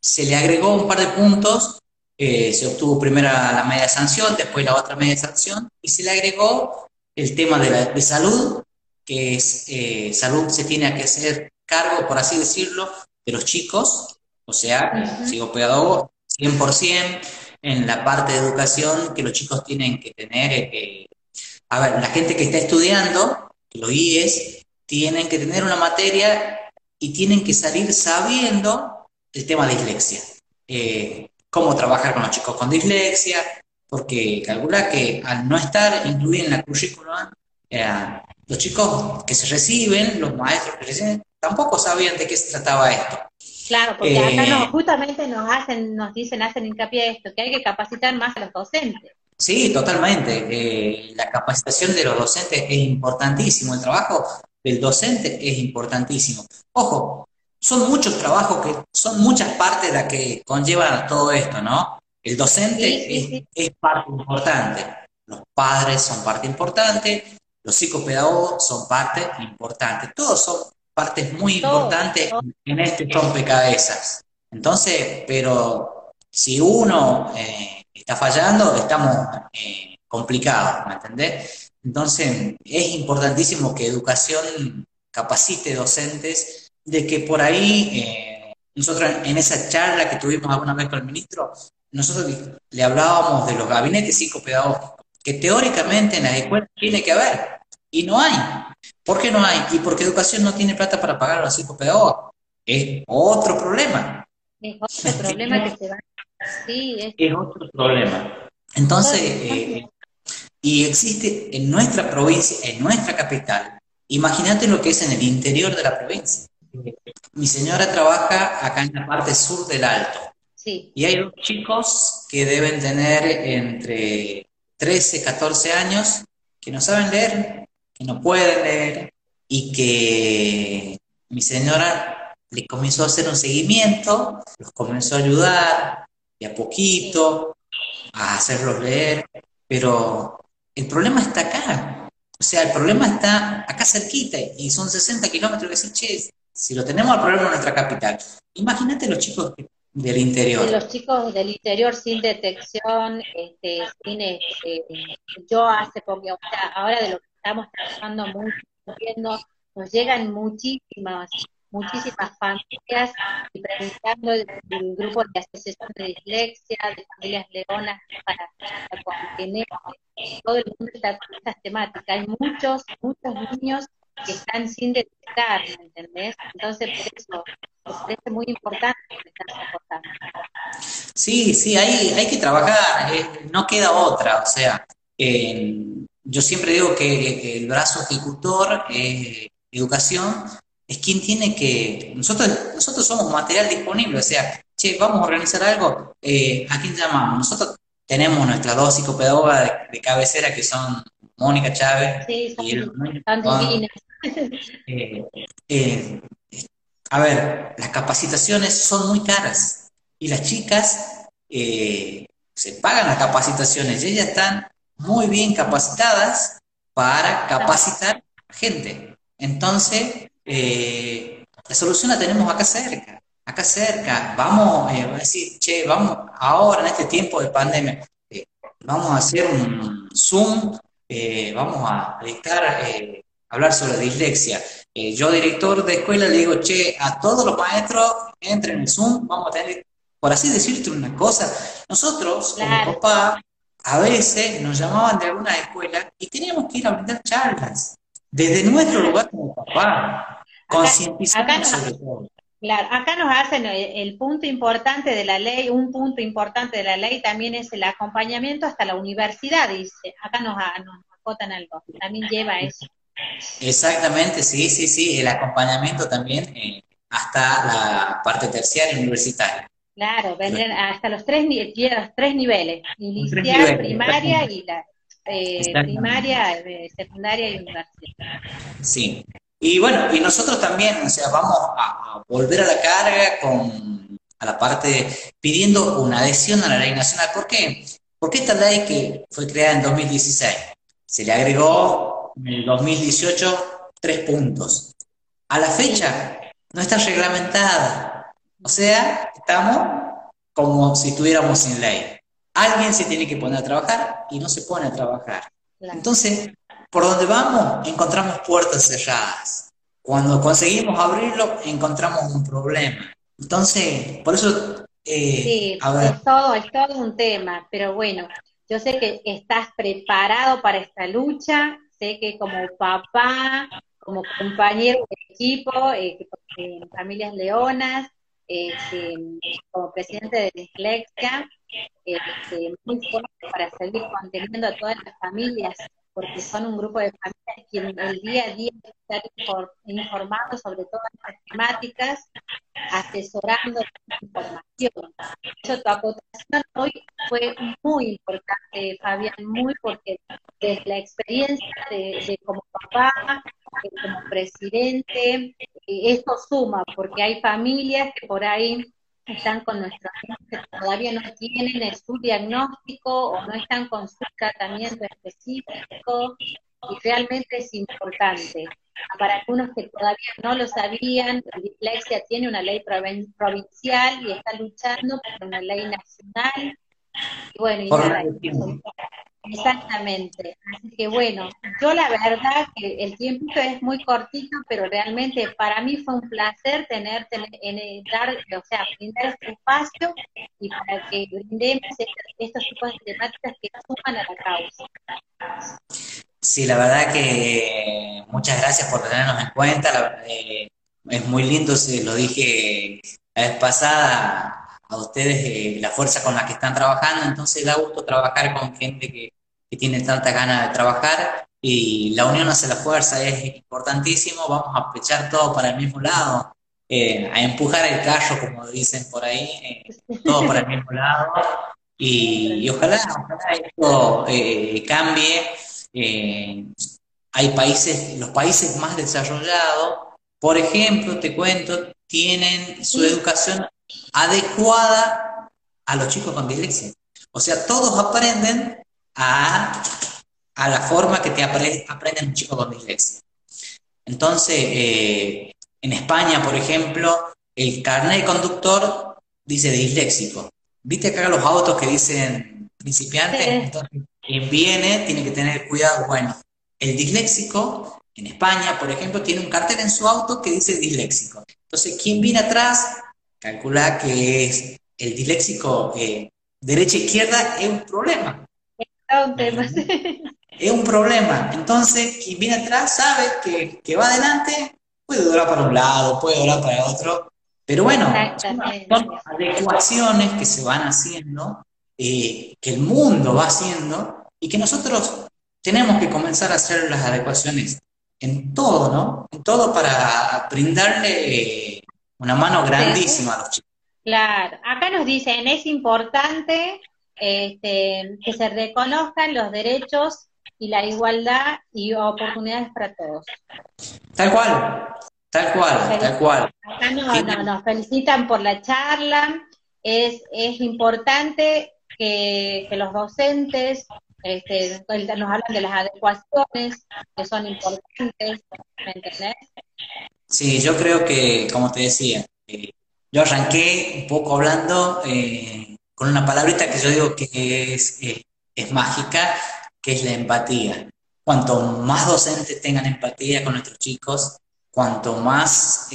se le agregó un par de puntos eh, se obtuvo primero la media sanción, después la otra media sanción, y se le agregó el tema de, la, de salud, que es eh, salud se tiene que hacer cargo, por así decirlo, de los chicos, o sea, uh 100% en la parte de educación que los chicos tienen que tener. Eh, a ver, la gente que está estudiando, los IES, tienen que tener una materia y tienen que salir sabiendo el tema de dislexia. Eh, cómo trabajar con los chicos con dislexia, porque calcula que al no estar incluido en la currícula, eh, los chicos que se reciben, los maestros que reciben, tampoco sabían de qué se trataba esto. Claro, porque acá eh, justamente nos hacen, nos dicen, hacen hincapié a esto, que hay que capacitar más a los docentes. Sí, totalmente. Eh, la capacitación de los docentes es importantísimo, el trabajo del docente es importantísimo. Ojo, son muchos trabajos que son muchas partes las que conllevan todo esto, ¿no? El docente es, parte importante, los padres son parte importante, los psicopedagogos son parte importante, todos son partes muy importantes en este rompecabezas. Entonces, pero si uno eh, está fallando, estamos eh, complicados, ¿me entendés? Entonces, es importantísimo que educación capacite docentes de que por ahí, eh, nosotros en esa charla que tuvimos alguna vez con el ministro, nosotros le hablábamos de los gabinetes psicopedagógicos, que teóricamente en las escuelas tiene que haber, y no hay. ¿Por qué no hay? Y porque educación no tiene plata para pagar a los psicopedagogos. Es otro problema. Es otro problema que se va. Sí, es... es otro problema. Entonces, eh, y existe en nuestra provincia, en nuestra capital, imagínate lo que es en el interior de la provincia. Mi señora trabaja acá en la parte sur del Alto. Sí. Y hay dos chicos que deben tener entre 13, 14 años que no saben leer que no pueden leer y que mi señora le comenzó a hacer un seguimiento, los comenzó a ayudar de a poquito a hacerlos leer, pero el problema está acá. O sea, el problema está acá cerquita y son 60 kilómetros. Que che, si lo tenemos al problema en nuestra capital, imagínate los chicos del interior. los chicos del interior sin detección, este, sin, este, yo hace poco, ahora de lo que estamos trabajando mucho, viendo, nos llegan muchísimas, muchísimas familias y preguntando el, grupo de asociación de dislexia, de familias leonas para, para todo el mundo está con estas temáticas. Hay muchos, muchos niños que están sin detectar, ¿me entendés? Entonces, por eso, me parece muy importante que están Sí, sí, hay, hay que trabajar, eh, no queda otra, o sea, eh, yo siempre digo que el brazo ejecutor, eh, educación, es quien tiene que, nosotros, nosotros somos material disponible, o sea, che, vamos a organizar algo, eh, ¿a quién llamamos? Nosotros tenemos nuestras dos psicopedagogas de, cabecera que son Mónica Chávez y el, <laughs> eh, a ver, las capacitaciones son muy caras y las chicas se pagan las capacitaciones y ellas están muy bien capacitadas para capacitar gente. Entonces, eh, la solución la tenemos acá cerca, acá cerca. Vamos eh, a decir, che, vamos ahora en este tiempo de pandemia, eh, vamos a hacer un Zoom, vamos a dictar, hablar sobre dislexia. yo, director de escuela, le digo, che, a todos los maestros entren en Zoom, vamos a tener, por así decirte una cosa, nosotros, como papá, a veces nos llamaban de alguna escuela y teníamos que ir a brindar charlas desde nuestro lugar como papá, concientizando sobre todo. Claro, acá nos hacen el, punto importante de la ley, un punto importante de la ley también es el acompañamiento hasta la universidad, dice, acá nos, nos acotan algo, también lleva eso. Exactamente, sí, sí, sí, el acompañamiento también eh, hasta la parte terciaria universitaria. Claro, vendrían hasta los tres, los tres niveles, inicial, primaria y la eh, primaria, eh, secundaria y universidad. Sí. Y bueno, y nosotros también, o sea, vamos a, volver a la carga con a la parte pidiendo una adhesión a la ley nacional. ¿Por qué? Porque esta ley que fue creada en 2016 se le agregó en el 2018 tres puntos. A la fecha no está reglamentada o sea, estamos como si estuviéramos sin ley. Alguien se tiene que poner a trabajar y no se pone a trabajar. Entonces, por donde vamos, encontramos puertas cerradas. Cuando conseguimos abrirlo, encontramos un problema. Entonces, por eso Eh, sí, Es, todo, es todo un tema, pero bueno, yo sé que estás preparado para esta lucha, sé que como papá, como compañero de equipo, eh, en Familias Leonas, este, como presidente de Dislexia, este, muy fuerte para seguir conteniendo a todas las familias, porque son un grupo de familias que el día a día están informados sobre todas las temáticas, asesorando información. Eso, tu acotación hoy fue muy importante, Fabián, muy porque desde la experiencia de, como papá, como presidente, eh, esto suma, porque hay familias que por ahí están con nuestros hijos que todavía no tienen su diagnóstico o no están con su tratamiento específico y realmente es importante. Para algunos que todavía no lo sabían, la dislexia tiene una ley provincial y está luchando por una ley nacional. Y bueno, y nada, Exactamente. Así que bueno, yo la verdad que el tiempo es muy cortito, pero realmente para mí fue un placer tenerte en, dar, o sea, brindar este espacio y para que brindemos estos tipos de temáticas que suman a la causa. Sí, la verdad que muchas gracias por tenernos en cuenta. Eh, es muy lindo, se lo dije la vez pasada, a ustedes eh, la fuerza con la que están trabajando, entonces da gusto trabajar con gente que, que tiene tanta ganas de trabajar y la unión hace la fuerza, es importantísimo, vamos a echar todo para el mismo lado, eh, a empujar el callo, como dicen por ahí, eh, todo para el mismo lado, y, ojalá, esto eh, cambie. hay países, los países más desarrollados, por ejemplo, te cuento, tienen su educación adecuada a los chicos con dislexia. O sea, todos aprenden a, la forma que te aprende, un chico con dislexia. Entonces, eh, en España, por ejemplo, el carnet de conductor dice disléxico. ¿Viste acá los autos que dicen principiante? Entonces, quien viene tiene que tener cuidado. Bueno, el disléxico en España, por ejemplo, tiene un cartel en su auto que dice disléxico. Entonces, quien viene atrás, calcula que es el disléxico eh, derecha-izquierda es un problema. Es un problema. Entonces, quien viene atrás sabe que, que va adelante, puede durar para un lado, puede durar para otro. Pero bueno, son adecuaciones que se van haciendo, eh, que el mundo va haciendo, y que nosotros tenemos que comenzar a hacer las adecuaciones en todo, ¿no? En todo para brindarle una mano grandísima a los chicos. Claro, acá nos dicen, es importante este, que se reconozcan los derechos y la igualdad y oportunidades para todos. Tal cual, tal cual, tal cual. Acá nos felicitan por la charla. Es, es importante que, los docentes este, nos hablan de las adecuaciones que son importantes, ¿me entendés? Sí, yo creo que, como te decía, eh, yo arranqué un poco hablando eh, con una palabrita que yo digo que es, eh, es mágica, que es la empatía. Cuanto más docentes tengan empatía con nuestros chicos, cuanto más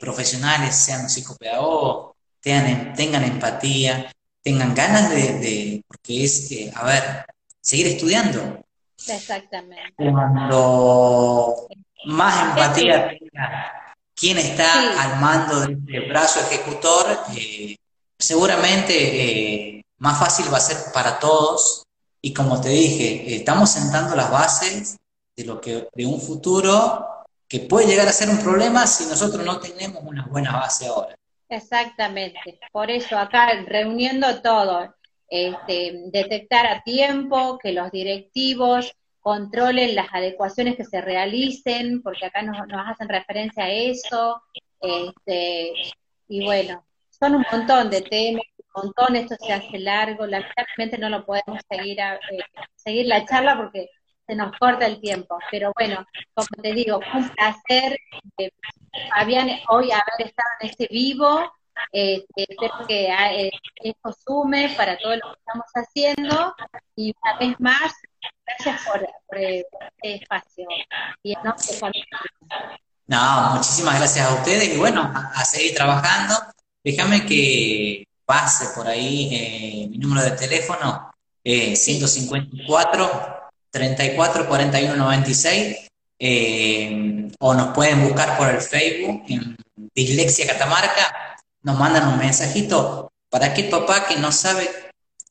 profesionales sean psicopedagogos, tengan, tengan empatía, tengan ganas de, porque es, a ver, seguir estudiando. Exactamente. Cuando más empatía tenga quien está al mando de este brazo ejecutor, eh, seguramente eh, más fácil va a ser para todos. Y como te dije, estamos sentando las bases de lo que de un futuro que puede llegar a ser un problema si nosotros no tenemos una buena base ahora. Exactamente, por eso acá reuniendo todo, este, detectar a tiempo, que los directivos controlen las adecuaciones que se realicen, porque acá nos, nos hacen referencia a eso, este, y bueno, son un montón de temas, un montón, esto se hace largo, lamentablemente no lo podemos seguir, a, eh, seguir la charla porque se nos corta el tiempo, pero bueno, como te digo, un placer, eh, Fabián, hoy haber estado en este vivo, eh, espero que eh, esto sume para todo lo que estamos haciendo. Y una vez más, gracias por, este espacio. Y no, no, muchísimas gracias a ustedes. Y bueno, a seguir trabajando. Déjame que, pase por ahí eh, mi número de teléfono, 154 34 41 96, o nos pueden buscar por el Facebook en Dislexia Catamarca, nos mandan un mensajito para aquel papá que no sabe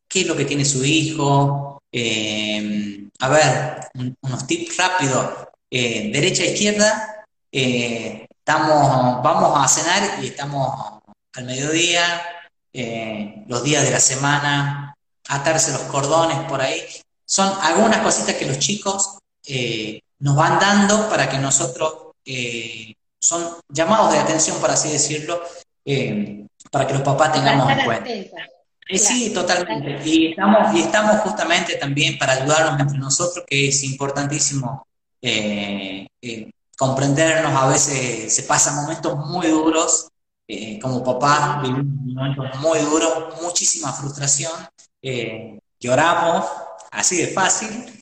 qué es lo que tiene su hijo. Eh, a ver, unos tips rápidos. Eh, derecha izquierda, eh, estamos, vamos a cenar y estamos al mediodía, los días de la semana, atarse los cordones por ahí. Son algunas cositas que los chicos nos van dando para que nosotros, son llamados de atención, por así decirlo, para que los papás tengamos en cuenta. Eh, sí, totalmente. Y estamos, y estamos justamente también para ayudarnos entre nosotros, que es importantísimo eh, eh, comprendernos. A veces se pasan momentos muy duros, como papá vivimos momentos muy duros, muchísima frustración, lloramos, así de fácil.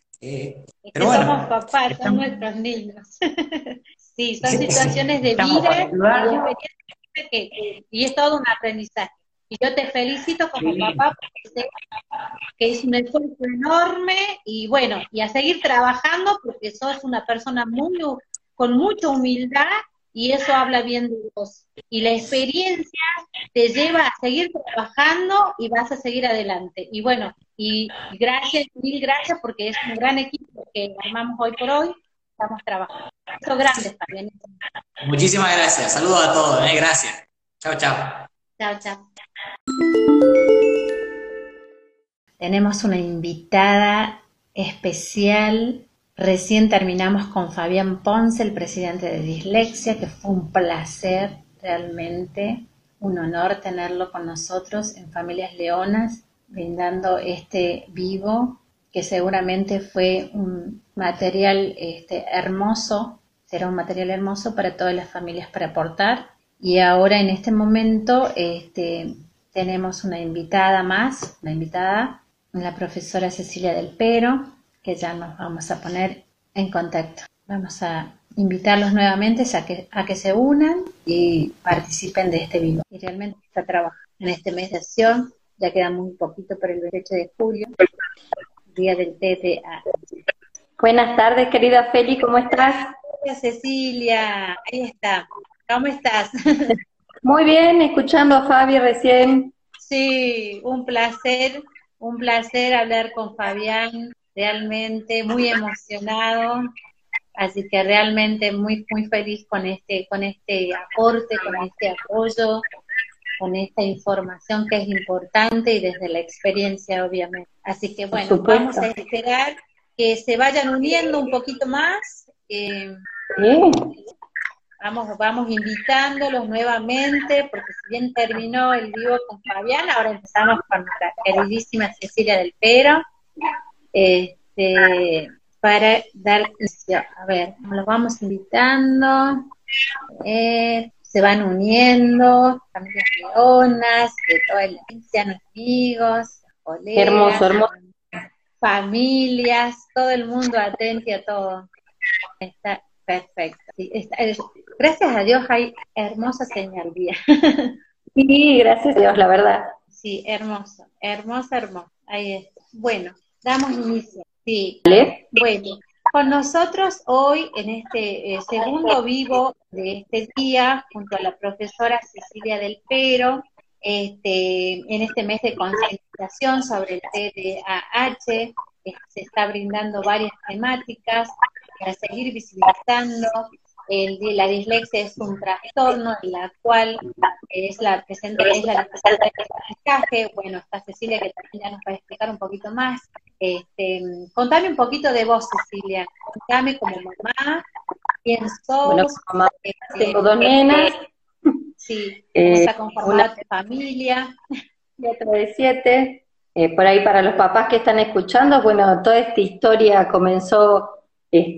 pero bueno, somos papás, son nuestros niños. <laughs> sí, son situaciones de vida y es todo un aprendizaje. Y yo te felicito como papá porque que es un esfuerzo enorme y bueno, y a seguir trabajando porque sos una persona muy con mucha humildad y eso habla bien de vos. Y la experiencia te lleva a seguir trabajando y vas a seguir adelante. Y bueno, y gracias, mil gracias porque es un gran equipo que armamos hoy por hoy. Estamos trabajando. Eso grandes también. Muchísimas gracias. Saludos a todos. Eh. Gracias. Chao, chao. Chao, chao. Tenemos una invitada especial. Recién terminamos con Fabián Ponce, el presidente de Dislexia, que fue un placer realmente, un honor tenerlo con nosotros en Familias Leonas, brindando este vivo, que seguramente fue un material este, hermoso, será un material hermoso para todas las familias para aportar. Y ahora en este momento este, tenemos una invitada más, una invitada, la profesora Cecilia del Pero, que ya nos vamos a poner en contacto. Vamos a invitarlos nuevamente a que, a que se unan y participen de este vivo. Y realmente está trabajando en este mes de acción, ya queda muy poquito para el 28 de julio, día del TTA. Buenas tardes, querida Feli, ¿cómo estás? Hola, Cecilia, ahí está. ¿Cómo estás? <laughs> Muy bien, escuchando a Fabi recién. Sí, un placer, un placer hablar con Fabián, realmente muy emocionado, así que realmente muy muy feliz con este con este aporte, con este apoyo, con esta información que es importante y desde la experiencia obviamente. Así que bueno, vamos a esperar que se vayan uniendo un poquito más. Eh, Vamos, vamos invitándolos nuevamente, porque si bien terminó el vivo con Fabián, ahora empezamos con nuestra queridísima Cecilia del Pero, este, para dar, a ver, nos los vamos invitando, se van uniendo, familias leonas, de toda la ancianos amigos, colegas, hermoso, hermoso. familias, todo el mundo atento a todo. Está perfecto. gracias a Dios hay hermosa señal día. sí, gracias a Dios, la verdad. Sí, hermoso, hermoso, hermoso. Ahí está. Bueno, damos inicio. Sí. Bueno, con nosotros hoy en este eh, segundo vivo de este día, junto a la profesora Cecilia del Pero, este, en este mes de concientización sobre el TDAH, se está brindando varias temáticas para seguir visibilizando. El, la dislexia es un trastorno en la cual es la presente es la. Bueno, está Cecilia que también ya nos va a explicar un poquito más. Este, contame un poquito de vos, Cecilia. Contame como mamá, quién sos. Bueno, mamá, este, tengo dos nenas. Sí, <laughs> eh, tu familia. <laughs> Y otra de siete. Eh, por ahí para los papás que están escuchando, bueno, toda esta historia comenzó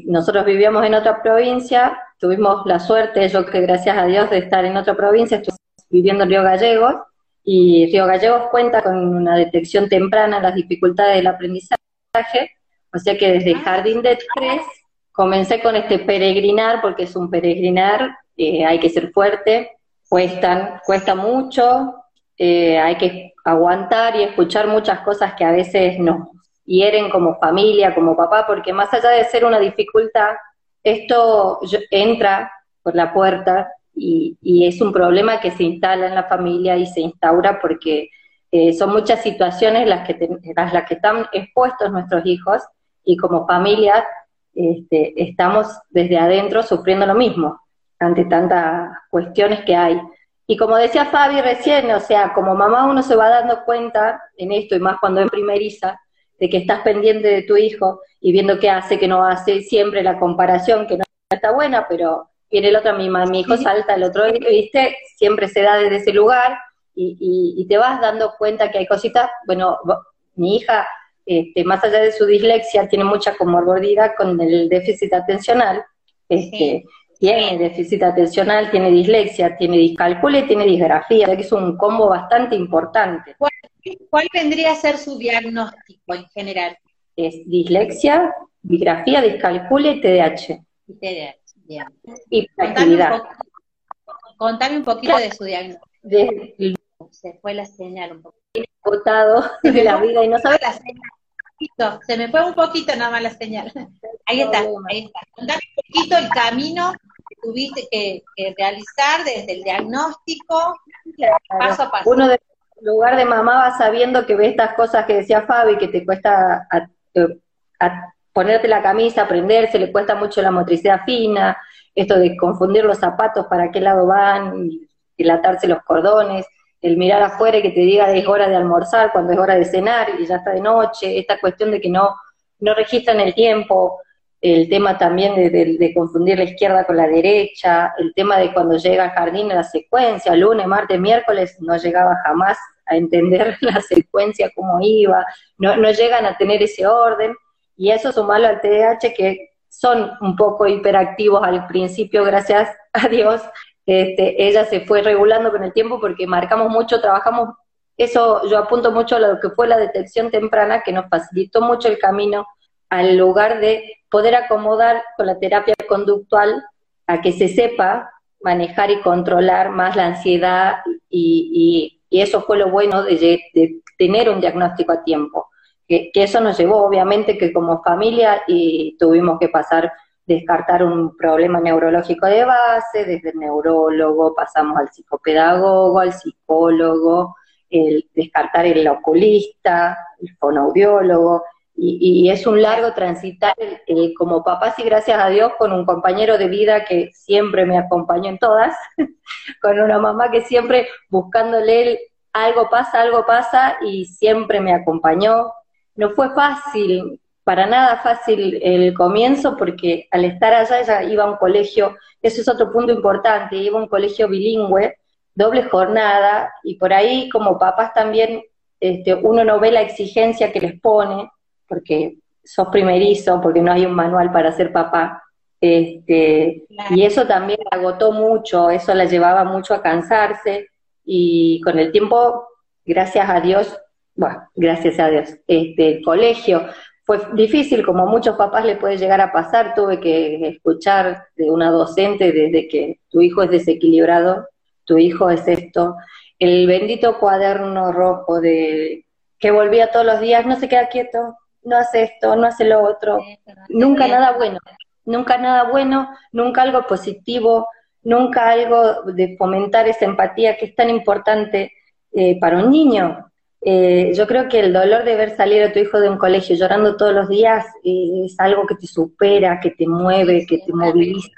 nosotros vivíamos en otra provincia, tuvimos la suerte, yo que gracias a Dios, de estar en otra provincia, estuve viviendo en Río Gallegos, y Río Gallegos cuenta con una detección temprana de las dificultades del aprendizaje, o sea que desde Jardín de Tres comencé con este peregrinar, porque es un peregrinar, eh, hay que ser fuerte, cuestan, cuesta mucho, eh, hay que aguantar y escuchar muchas cosas que a veces nos hieren como familia, como papá, porque más allá de ser una dificultad, esto entra por la puerta y, es un problema que se instala en la familia y se instaura porque eh, son muchas situaciones las que, las que están expuestos nuestros hijos y como familia este, estamos desde adentro sufriendo lo mismo ante tantas cuestiones que hay. Y como decía Fabi recién, o sea, como mamá uno se va dando cuenta en esto, y más cuando es primeriza, de que estás pendiente de tu hijo y viendo qué hace, qué no hace, siempre la comparación, que no está buena, pero viene el otro, mi, mi hijo salta, el otro, ¿viste? Siempre se da desde ese lugar y, y, te vas dando cuenta que hay cositas, bueno, mi hija, este, más allá de su dislexia, tiene mucha comorbilidad con el déficit atencional, este, tiene déficit atencional, tiene dislexia, tiene discalculia y tiene disgrafía, que es un combo bastante importante. ¿Cuál, vendría a ser su diagnóstico en general? Es dislexia, disgrafía, discalculia y TDAH. Y TDAH, bien. Hiperactividad. Contame un, poquito de su diagnóstico. Se fue la señal un poquito. Agotado de la vida y no sabe la señal. Se me fue un poquito nada más la señal. Ahí está, ahí está. Contame un poquito el camino tuviste que, realizar desde el diagnóstico, paso a paso. Uno de lugar de mamá va sabiendo que ve estas cosas que decía Fabi, que te cuesta ponerte la camisa, aprenderse, le cuesta mucho la motricidad fina, esto de confundir los zapatos, para qué lado van, dilatarse los cordones, el mirar afuera y que te diga es hora de almorzar cuando es hora de cenar y ya está de noche, esta cuestión de que no, no registran el tiempo, el tema también de, confundir la izquierda con la derecha, el tema de cuando llega al jardín la secuencia, lunes, martes, miércoles, no llegaba jamás a entender <laughs> la secuencia, cómo iba, no, no llegan a tener ese orden, y eso sumarlo al TDAH, que son un poco hiperactivos al principio, gracias a Dios, este, ella se fue regulando con el tiempo porque marcamos mucho, trabajamos, eso yo apunto mucho a lo que fue la detección temprana, que nos facilitó mucho el camino al lugar de poder acomodar con la terapia conductual a que se sepa manejar y controlar más la ansiedad y, eso fue lo bueno de, tener un diagnóstico a tiempo. Que, eso nos llevó, obviamente, que como familia y tuvimos que pasar, descartar un problema neurológico de base, desde el neurólogo pasamos al psicopedagogo, al psicólogo, el descartar el oculista, el fonoaudiólogo, y, es un largo transitar como papás y gracias a Dios con un compañero de vida que siempre me acompañó en todas, <laughs> con una mamá que siempre buscándole algo pasa, algo pasa y siempre me acompañó. No fue fácil, para nada fácil el comienzo porque al estar allá ella iba a un colegio, eso es otro punto importante, iba a un colegio bilingüe, doble jornada y por ahí como papás también este, uno no ve la exigencia que les pone porque sos primerizo, porque no hay un manual para ser papá. Este, Y eso también agotó mucho, eso la llevaba mucho a cansarse y con el tiempo, gracias a Dios, bueno, gracias a Dios, este, el colegio fue difícil, como a muchos papás le puede llegar a pasar, tuve que escuchar de una docente desde que tu hijo es desequilibrado, tu hijo es esto, el bendito cuaderno rojo de que volvía todos los días, no se queda quieto, no hace esto, no hace lo otro, nunca nada bueno, nunca nada bueno, nunca algo positivo, nunca algo de fomentar esa empatía que es tan importante eh, para un niño. Eh, yo creo que el dolor de ver salir a tu hijo de un colegio llorando todos los días eh, es algo que te supera, que te mueve, que te moviliza.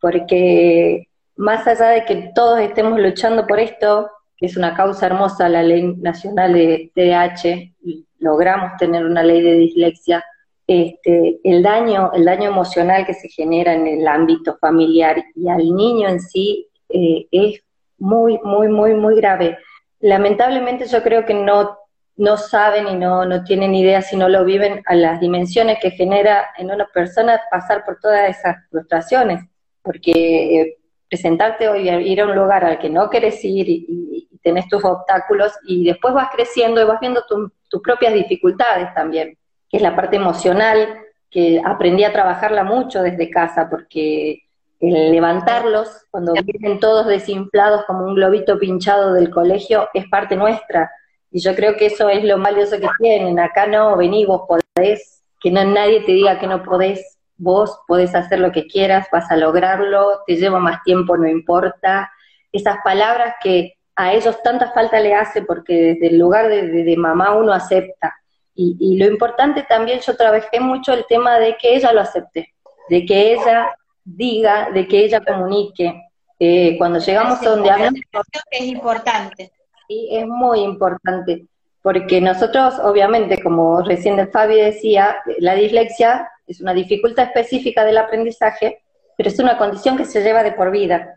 Porque más allá de que todos estemos luchando por esto, que es una causa hermosa, la ley nacional de TDAH, logramos tener una ley de dislexia, este, el daño, el daño emocional que se genera en el ámbito familiar y al niño en sí eh, es muy, muy, muy, muy grave. Lamentablemente yo creo que no, no saben y no, no tienen idea si no lo viven a las dimensiones que genera en una persona pasar por todas esas frustraciones, porque eh, presentarte hoy ir a un lugar al que no quieres ir y, tenés tus obstáculos y después vas creciendo y vas viendo tus propias dificultades también, que es la parte emocional, que aprendí a trabajarla mucho desde casa, porque el levantarlos cuando vienen todos desinflados como un globito pinchado del colegio es parte nuestra. Y yo creo que eso es lo valioso que tienen. Acá no, vení, vos podés, que no nadie te diga que no podés, vos podés hacer lo que quieras, vas a lograrlo, te lleva más tiempo, no importa. Esas palabras que a ellos tanta falta le hace porque desde el lugar de, mamá uno acepta. Y, y, lo importante también, yo trabajé mucho el tema de que ella lo acepte, de que ella diga, de que ella comunique. Eh, cuando llegamos a un diagnóstico... Es importante. Sí, es muy importante, porque nosotros, obviamente, como recién Fabi decía, la dislexia es una dificultad específica del aprendizaje, pero es una condición que se lleva de por vida.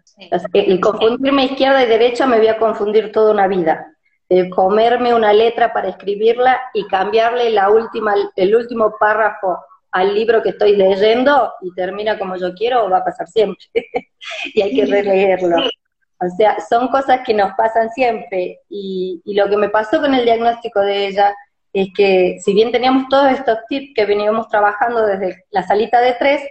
El confundirme izquierda y derecha me voy a confundir toda una vida. El comerme una letra para escribirla y cambiarle la última, el último párrafo al libro que estoy leyendo y termina como yo quiero, va a pasar siempre. <laughs> y hay que releerlo. O sea, son cosas que nos pasan siempre. Y, lo que me pasó con el diagnóstico de ella es que si bien teníamos todos estos tips que veníamos trabajando desde la salita de tres,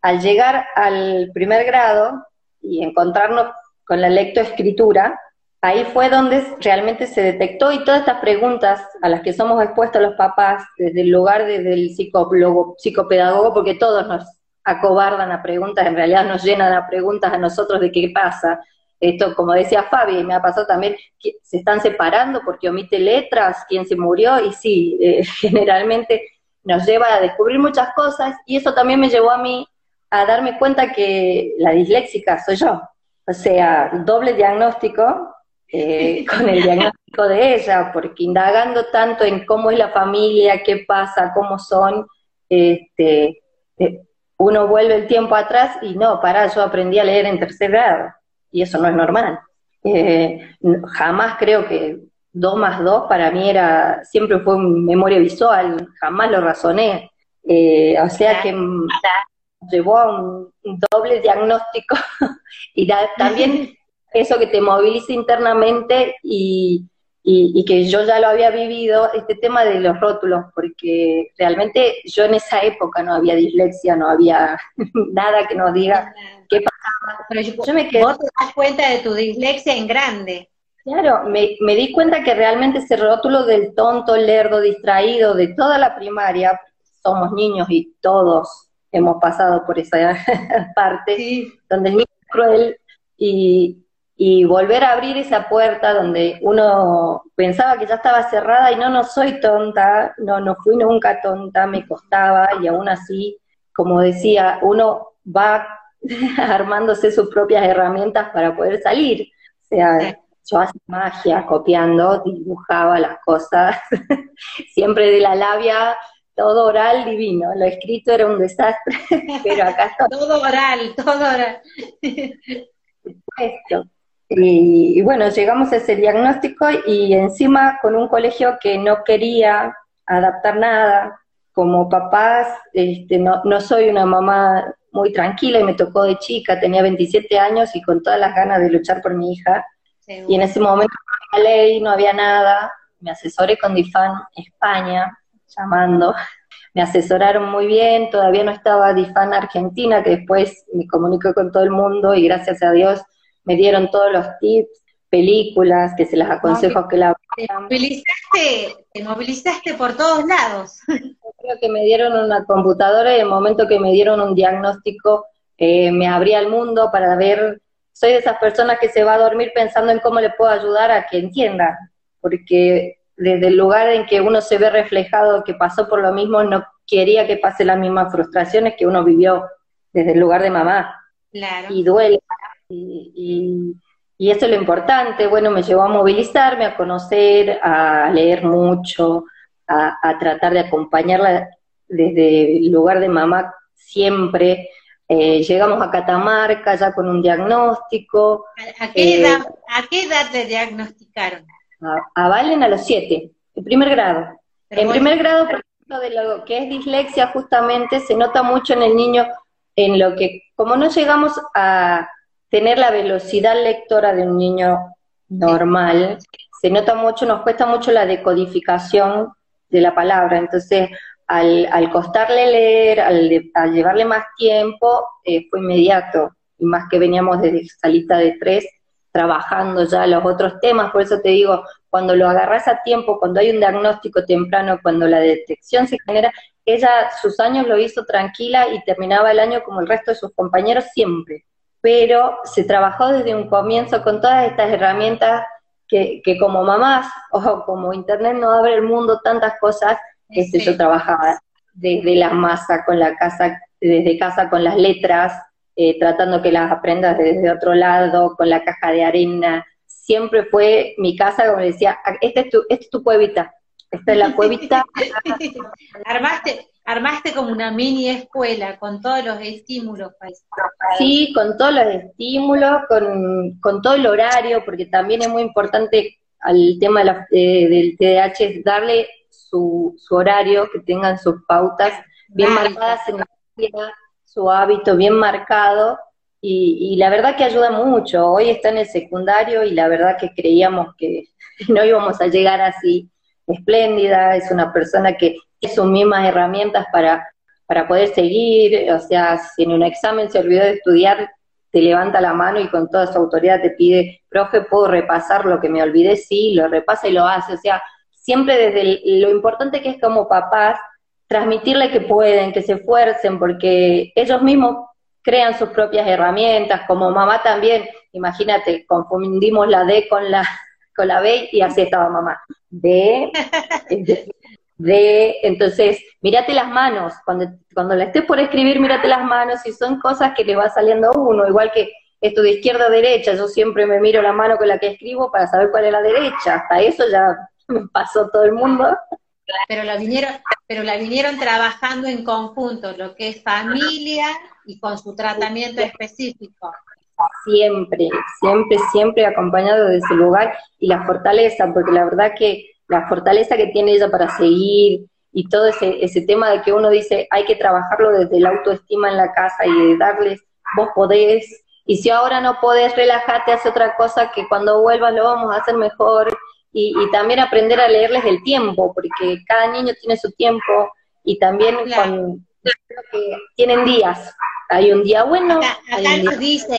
al llegar al primer grado y encontrarnos con la lectoescritura, ahí fue donde realmente se detectó y todas estas preguntas a las que somos expuestos los papás, desde el lugar del psicólogo, psicopedagogo, porque todos nos acobardan a preguntas, en realidad nos llenan a preguntas a nosotros de qué pasa. Esto, como decía Fabi, me ha pasado también, se están separando porque omite letras, quién se murió, y sí, eh, <laughs> generalmente nos lleva a descubrir muchas cosas, y eso también me llevó a mí a darme cuenta que la disléxica soy yo. O sea, doble diagnóstico, eh, <laughs> con el diagnóstico de ella, porque indagando tanto en cómo es la familia, qué pasa, cómo son, este, eh, uno vuelve el tiempo atrás y no, para, yo aprendí a leer en tercer grado, y eso no es normal. Eh, jamás creo que 2 más 2 para mí era, siempre fue memoria visual, jamás lo razoné. o sea que llevó a un, doble diagnóstico <laughs> y también <laughs> eso que te moviliza internamente y, y, que yo ya lo había vivido, este tema de los rótulos, porque realmente yo en esa época no había dislexia, no había <laughs> nada que nos diga qué pasaba. Pero yo, me quedé... Vos te das cuenta de tu dislexia en grande. Claro, me, me di cuenta que realmente ese rótulo del tonto, lerdo, distraído de toda la primaria, somos niños y todos hemos pasado por esa <laughs> parte, donde el niño es cruel y, y volver a abrir esa puerta donde uno pensaba que ya estaba cerrada y no, no soy tonta, no, no fui nunca tonta, me costaba y aún así, como decía, uno va <laughs> armándose sus propias herramientas para poder salir. O sea, yo hacía magia copiando, dibujaba las cosas, <laughs> siempre de la labia, todo oral divino, lo escrito era un desastre, <laughs> pero acá todo oral, todo oral. Esto. Y, bueno, llegamos a ese diagnóstico y encima con un colegio que no quería adaptar nada. Como papás, este, no, no soy una mamá muy tranquila y me tocó de chica, tenía 27 años y con todas las ganas de luchar por mi hija. Y en ese momento no había ley, no había nada. Me asesoré con DIFAN España, llamando. Me asesoraron muy bien, todavía no estaba DIFAN Argentina, que después me comunicó con todo el mundo y gracias a Dios me dieron todos los tips, películas, que se las aconsejo que la Te movilizaste, te movilizaste por todos lados. <laughs> creo que me dieron una computadora y en el momento que me dieron un diagnóstico eh, me abría el mundo para ver, soy de esas personas que se va a dormir pensando en cómo le puedo ayudar a que entienda, porque desde el lugar en que uno se ve reflejado que pasó por lo mismo, no quería que pase las mismas frustraciones que uno vivió desde el lugar de mamá. Claro. Y duele, y, y, eso es lo importante, bueno, me llevó a movilizarme, a conocer, a leer mucho, a, tratar de acompañarla desde el lugar de mamá siempre. Eh, llegamos a Catamarca ya con un diagnóstico. ¿A, qué, eh, edad, ¿a qué edad te diagnosticaron? A, Valen a los siete, en primer grado. en primer grado, por ejemplo, de lo que es dislexia, justamente se nota mucho en el niño en lo que, como no llegamos a, tener la velocidad lectora de un niño normal, se nota mucho, nos cuesta mucho la decodificación de la palabra, entonces al, al costarle leer, al, llevarle más tiempo, eh, fue inmediato. y más que veníamos desde salita de tres, trabajando ya los otros temas, por eso te digo, cuando lo agarras a tiempo, cuando hay un diagnóstico temprano, cuando la detección se genera, ella sus años lo hizo tranquila y terminaba el año como el resto de sus compañeros siempre, pero se trabajó desde un comienzo con todas estas herramientas que, que como mamás <laughs> o como internet no abre el mundo tantas cosas, este, yo trabajaba desde la masa con la casa, desde casa con las letras, eh, tratando que las aprendas desde otro lado, con la caja de arena. Siempre fue mi casa, como decía, ah, esta es tu, esta es tu cuevita, esta es la <laughs> cuevita. <laughs> armaste, armaste como una mini escuela con todos los estímulos. Sí, con todos los estímulos, con, con todo el horario, porque también es muy importante al tema del TDAH es darle su, su, horario, que tengan sus pautas bien marcadas en la vida, su hábito bien marcado y, la verdad que ayuda mucho. Hoy está en el secundario y la verdad que creíamos que <laughs> no íbamos a llegar así. Espléndida, es una persona que sus mismas herramientas para, para poder seguir, o sea, si en un examen se olvidó de estudiar, te levanta la mano y con toda su autoridad te pide, profe, ¿puedo repasar lo que me olvidé? Sí, lo repasa y lo hace, o sea, siempre desde lo importante que es como papás, transmitirle que pueden, que se esfuercen, porque ellos mismos crean sus propias herramientas, como mamá también, imagínate, confundimos la D con la, con la B y así estaba mamá. D, <laughs> D, entonces, mírate las manos, cuando, cuando la estés por escribir, mírate las manos y son cosas que le va saliendo a uno, igual que esto de izquierda a derecha, yo siempre me miro la mano con la que escribo para saber cuál es la derecha, hasta eso ya me pasó todo el mundo. Pero la vinieron, pero la vinieron trabajando en conjunto, lo que es familia y con su tratamiento específico. Siempre, siempre, siempre acompañado de ese lugar y la fortaleza, porque la verdad que la fortaleza que tiene ella para seguir y todo ese, ese tema de que uno dice hay que trabajarlo desde la autoestima en la casa y de darles, vos podés, y si ahora no podés, relájate, hace otra cosa que cuando vuelvas lo vamos a hacer mejor, y, también aprender a leerles el tiempo, porque cada niño tiene su tiempo y también con, tienen días. Hay un día bueno. Acá, nos dice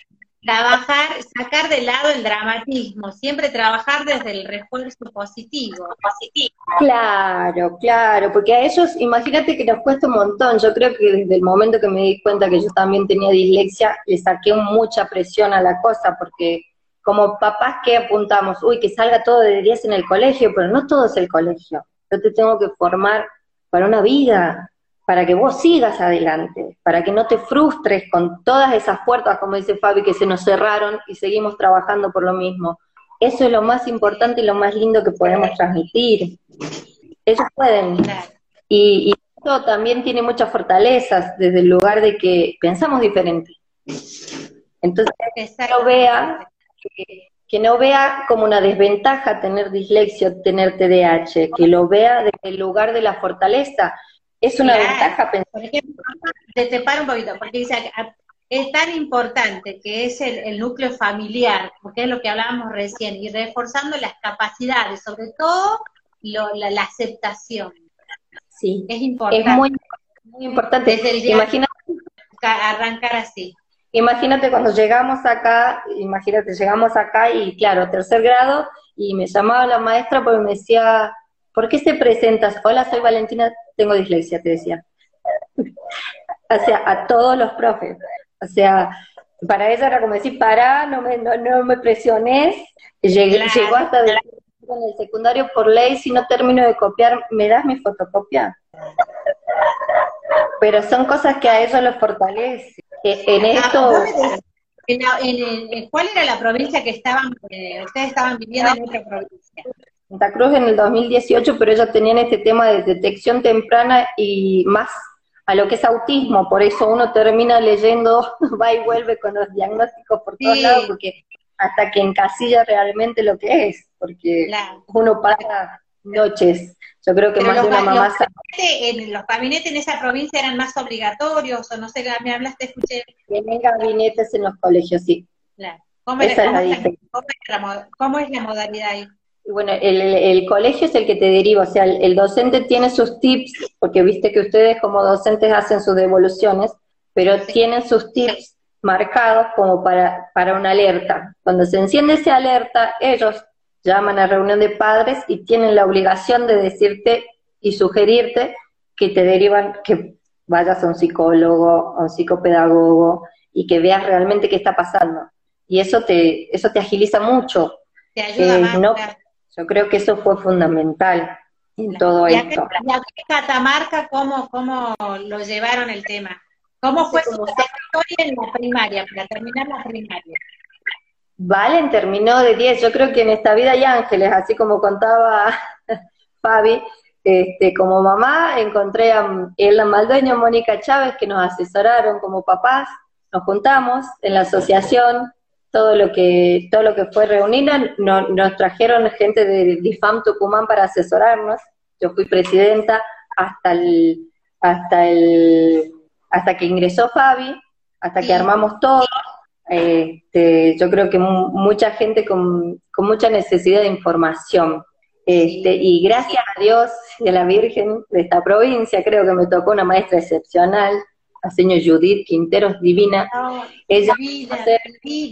trabajar, sacar de lado el dramatismo, siempre trabajar desde el refuerzo positivo, positivo. Claro, claro, porque a ellos, imagínate que nos cuesta un montón. Yo creo que desde el momento que me di cuenta que yo también tenía dislexia, le saqué mucha presión a la cosa, porque como papás que apuntamos, uy, que salga todo de 10 en el colegio, pero no todo es el colegio. Yo te tengo que formar para una vida, para que vos sigas adelante, para que no te frustres con todas esas puertas, como dice Fabi, que se nos cerraron y seguimos trabajando por lo mismo. Eso es lo más importante y lo más lindo que podemos transmitir. Ellos pueden. Y, y esto también tiene muchas fortalezas desde el lugar de que pensamos diferente. Entonces, que lo vea que, no vea como una desventaja tener dislexia, tener TDAH, que lo vea desde el lugar de la fortaleza. Es una ventaja pensar. te paro un poquito, porque dice, es tan importante que es el, núcleo familiar, porque es lo que hablábamos recién, y reforzando las capacidades, sobre todo la, aceptación. Sí, es importante. Es muy, importante. Desde el día arrancar así. Imagínate cuando llegamos acá, imagínate, llegamos acá y claro, tercer grado, y me llamaba la maestra porque me decía, ¿por qué se presentas? Hola, soy Valentina, tengo dislexia, te decía. <laughs> o sea, a todos los profes. O sea, para ella era como decir, para, no me, no, me presiones. Llegué, Llegó hasta en el secundario por ley, si no termino de copiar, ¿me das mi fotocopia? Pero son cosas que a ellos los fortalece. En ah, esto... ¿Cuál era la provincia que estaban, eh, ustedes estaban viviendo en esta provincia? Santa Cruz en el 2018, pero ellos tenían este tema de detección temprana y más a lo que es autismo, por eso uno termina leyendo, <laughs> va y vuelve con los diagnósticos por todos lados, porque hasta que encasilla realmente lo que es, porque uno pasa noches yo creo que más de una mamá... En los gabinetes en esa provincia eran más obligatorios, o no sé, me hablaste, escuché. Tienen gabinetes en los colegios, sí. Claro. ¿Cómo, es, la, modalidad ahí? Bueno, el, colegio es el que te deriva, o sea, el, docente tiene sus tips, porque viste que ustedes como docentes hacen sus devoluciones, pero tienen sus tips marcados como para, para una alerta. Cuando se enciende esa alerta, ellos llaman a reunión de padres y tienen la obligación de decirte y sugerirte que te derivan, que vayas a un psicólogo, a un psicopedagogo y que veas realmente qué está pasando. Y eso te, eso te agiliza mucho. Te ayuda Eh, más. no- claro. Yo creo que eso fue fundamental en todo Y acá, esto. y acá en Catamarca, ¿cómo, ¿cómo lo llevaron el tema? ¿Cómo fue Sí, su trayectoria en la primaria, para terminar la primaria? Valen terminó de 10. Yo creo que en esta vida hay ángeles, así como contaba <laughs> Fabi. Este, como mamá encontré a Elena Maldueño, Mónica Chávez, que nos asesoraron como papás. Nos juntamos en la asociación, todo lo que, todo lo que fue reunida, no- nos trajeron gente de DIFAM Tucumán para asesorarnos. Yo fui presidenta hasta el, hasta el, hasta que ingresó Fabi, hasta Sí. que armamos todo. Este, yo creo que mu- mucha gente con, con mucha necesidad de información. Este, y gracias a Dios y a la Virgen de esta provincia, creo que me tocó una maestra excepcional, la señora Judith Quinteros, divina. Ella vida, y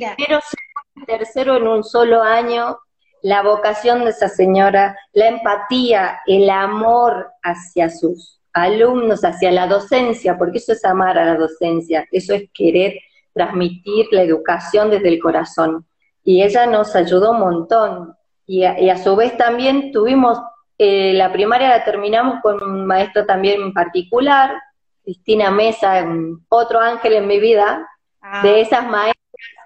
tercero en un solo año, la vocación de esa señora, la empatía, el amor hacia sus alumnos, hacia la docencia, porque eso es amar a la docencia, eso es querer transmitir la educación desde el corazón. Y ella nos ayudó un montón. Y a, y a su vez también tuvimos, eh, la primaria la terminamos con un maestro también particular, Cristina Mesa, otro ángel en mi vida, Ah, de esas maestras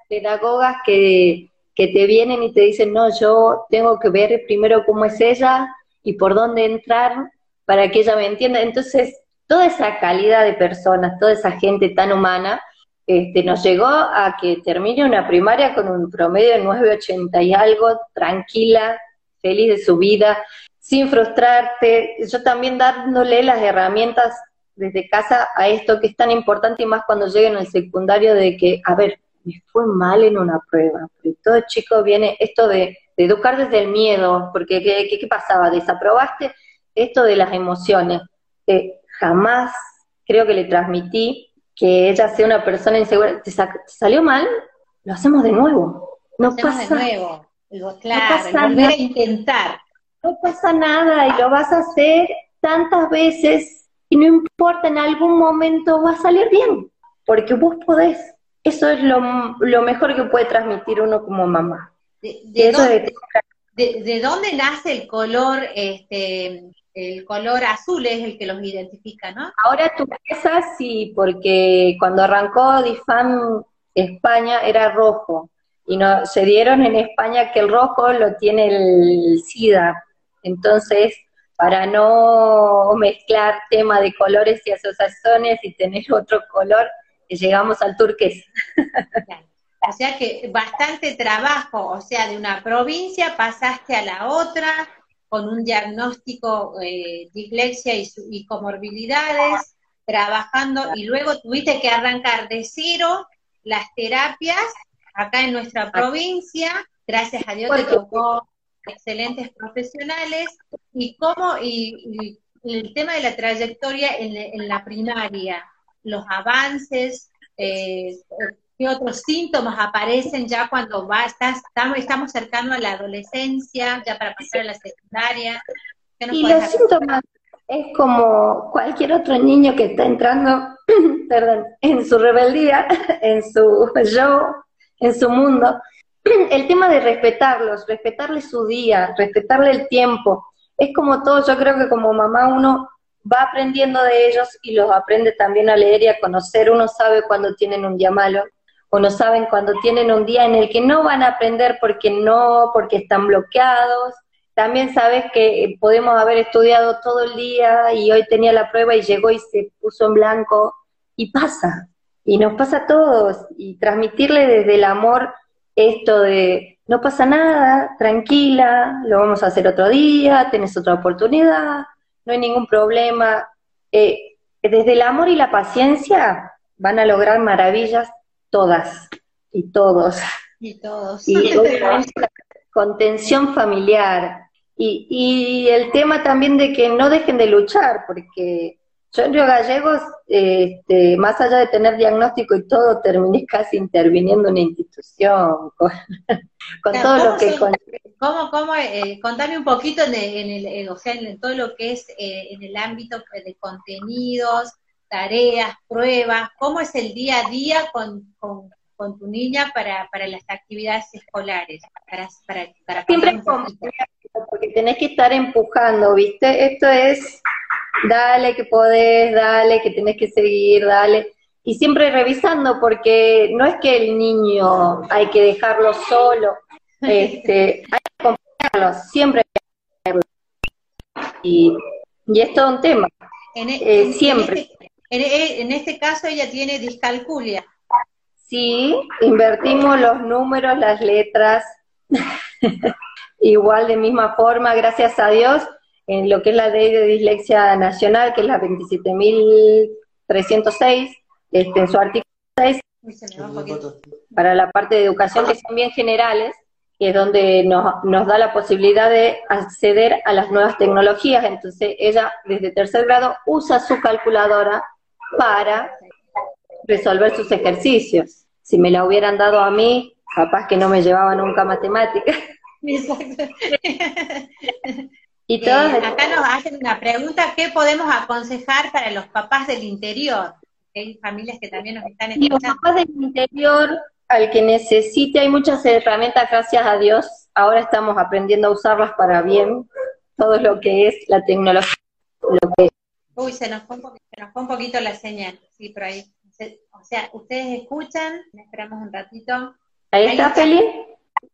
pedagogas que, que te vienen y te dicen, no, yo tengo que ver primero cómo es ella y por dónde entrar para que ella me entienda. Entonces, toda esa calidad de personas, toda esa gente tan humana, este, nos llegó a que termine una primaria con un promedio de 9,80 y algo, tranquila, feliz de su vida, sin frustrarte. Yo también dándole las herramientas desde casa a esto que es tan importante y más cuando lleguen al secundario de que, a ver, me fue mal en una prueba, porque todo chico viene esto de, de educar desde el miedo, porque ¿qué, qué, qué pasaba? ¿Desaprobaste esto de las emociones? Eh, jamás creo que le transmití que ella sea una persona insegura. ¿Te, sa- te salió mal? Lo hacemos de nuevo. No hacemos pasa de nuevo. Digo, claro, pasa volver nada. a intentar. no pasa nada y lo vas a hacer tantas veces y no importa, en algún momento va a salir bien, porque vos podés. Eso es lo, lo mejor que puede transmitir uno como mamá. ¿De, de eso dónde, de- de- de dónde nace el color, este, el color azul es el que los identifica, ¿no? ahora tú piensas sí, porque cuando arrancó DIFAM España era rojo y no, se dieron en España que el rojo lo tiene el SIDA. Entonces, para no mezclar tema de colores y asociaciones y tener otro color, llegamos al turqués. Claro. O sea que bastante trabajo, o sea, de una provincia pasaste a la otra con un diagnóstico eh, dislexia y, su- y comorbilidades, trabajando y luego tuviste que arrancar de cero las terapias acá en nuestra provincia, gracias a Dios te tocó excelentes profesionales y cómo y, y el tema de la trayectoria en, en la primaria, los avances, eh, qué otros síntomas aparecen ya cuando va, estás, estamos, estamos cercano a la adolescencia, ya para pasar a la secundaria. ¿Qué nos Y los hacer? síntomas es como cualquier otro niño que está entrando, <clears throat> perdón, en su rebeldía, <laughs> en su yo, en su mundo. <clears throat> El tema de respetarlos, respetarle su día, respetarle el tiempo. Es como todo, yo creo que como mamá uno va aprendiendo de ellos y los aprende también a leer y a conocer. Uno sabe cuando tienen un día malo, o no saben cuando tienen un día en el que no van a aprender porque no, porque están bloqueados. También sabes que podemos haber estudiado todo el día y hoy tenía la prueba y llegó y se puso en blanco y pasa. Y nos pasa a todos. Y transmitirle desde el amor esto de no pasa nada, tranquila, lo vamos a hacer otro día, tenés otra oportunidad, no hay ningún problema. Eh, desde el amor y la paciencia van a lograr maravillas todas y todos. Y todos. Y obviamente la contención familiar. Y, y el tema también de que no dejen de luchar, porque Yo en Río Gallegos, este, más allá de tener diagnóstico y todo, terminé <laughs> casi interviniendo en una institución, con, <laughs> todo lo que... ¿Cómo, cómo eh, contame un poquito en el, eh, o sea, en todo lo que es eh, en el ámbito de contenidos, tareas, pruebas, cómo es el día a día con, con, tu niña para, para las actividades escolares, para, para, para Siempre porque tenés que estar empujando, ¿viste? Esto es dale que podés, dale que tenés que seguir, dale. Y siempre revisando, porque no es que el niño hay que dejarlo solo, este, hay que acompañarlo, siempre hay que acompañarlo. Y, y es todo un tema, en, e, eh, siempre. En este, en este caso ella tiene discalculia. Sí, invertimos los números, las letras, <laughs> igual de misma forma, gracias a Dios, en lo que es la ley de dislexia nacional, que es la 27.306, este, en su artículo 6, para la parte de educación, que son bien generales, que es donde nos, nos da la posibilidad de acceder a las nuevas tecnologías. Entonces, ella desde tercer grado usa su calculadora para resolver sus ejercicios. Si me la hubieran dado a mí, capaz que no me llevaba nunca matemáticas. <laughs> Exacto. Y eh, acá nos hacen una pregunta, ¿qué podemos aconsejar para los papás del interior? Hay familias que también nos están escuchando. los papás del interior, al que necesite, hay muchas herramientas, gracias a Dios, ahora estamos aprendiendo a usarlas para bien, todo lo que es la tecnología. Uy, se nos, fue un poquito, se nos fue un poquito la señal, sí, por ahí. O sea, ustedes escuchan, esperamos un ratito. Ahí, está, Feli.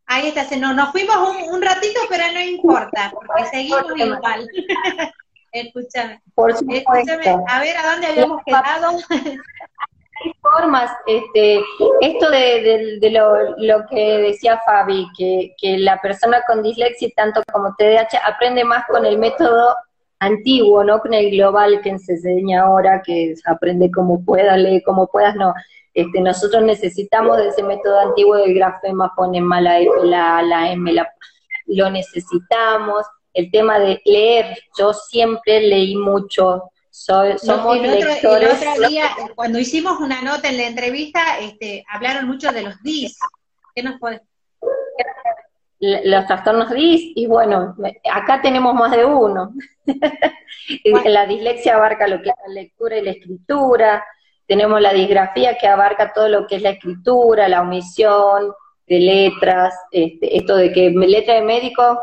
Ahí está, no, nos fuimos un, ratito, pero no importa, porque seguimos igual. <laughs> escúchame, Por escúchame, a ver a dónde habíamos quedado. Hay formas, este, esto de, lo, lo, que decía Fabi, que, que la persona con dislexia, tanto como TDAH, aprende más con el método antiguo, no con el global que se enseña ahora, que aprende como pueda, lee como puedas, no. Este, nosotros necesitamos de ese método antiguo del grafema, ponen mala F, la, la M, la, lo necesitamos. El tema de leer, yo siempre leí mucho, soy, somos lectores. el otro día, cuando hicimos una nota en la entrevista, este, hablaron mucho de los DIS. ¿Qué nos puede los trastornos DIS, y bueno, acá tenemos más de uno. <laughs> la dislexia abarca lo que es la lectura y la escritura, tenemos la disgrafía que abarca todo lo que es la escritura, la omisión de letras, este, esto de que letra de médico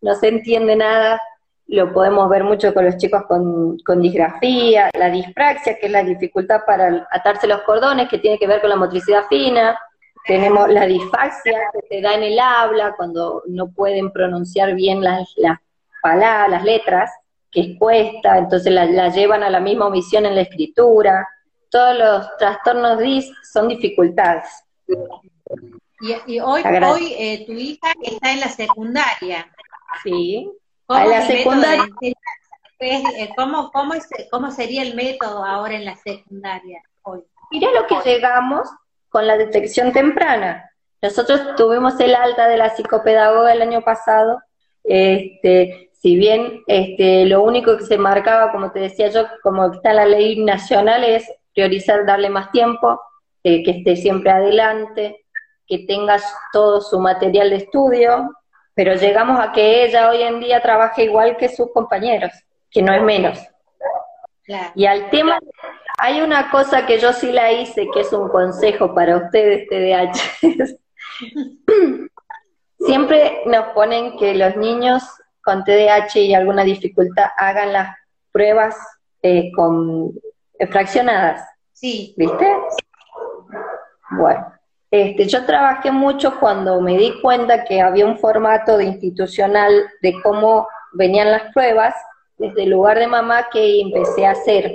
no se entiende nada, lo podemos ver mucho con los chicos con, con disgrafía, la dispraxia, que es la dificultad para atarse los cordones, que tiene que ver con la motricidad fina, tenemos la disfaxia que se da en el habla cuando no pueden pronunciar bien las, las palabras, las letras, que cuesta, entonces la, la llevan a la misma omisión en la escritura, todos los trastornos DIS son dificultades. Y, hoy, hoy eh, tu hija está en la secundaria. Sí. en la secundaria. Eh, ¿Cómo, cómo, es, ¿Cómo sería el método ahora en la secundaria hoy? Mira lo que llegamos con la detección temprana. Nosotros tuvimos el alta de la psicopedagoga el año pasado. Este, si bien este, lo único que se marcaba, como te decía yo, como está la ley nacional, es priorizar darle más tiempo, eh, que esté siempre adelante, que tengas todo su material de estudio, pero llegamos a que ella hoy en día trabaje igual que sus compañeros, que no es menos. Y al tema, hay una cosa que yo sí la hice, que es un consejo para ustedes, TDAH. <laughs> Siempre nos ponen que los niños con TDAH y alguna dificultad hagan las pruebas eh, con fraccionadas. Sí. ¿Viste? Bueno, este, yo trabajé mucho cuando me di cuenta que había un formato de institucional de cómo venían las pruebas, desde el lugar de mamá que empecé a hacer,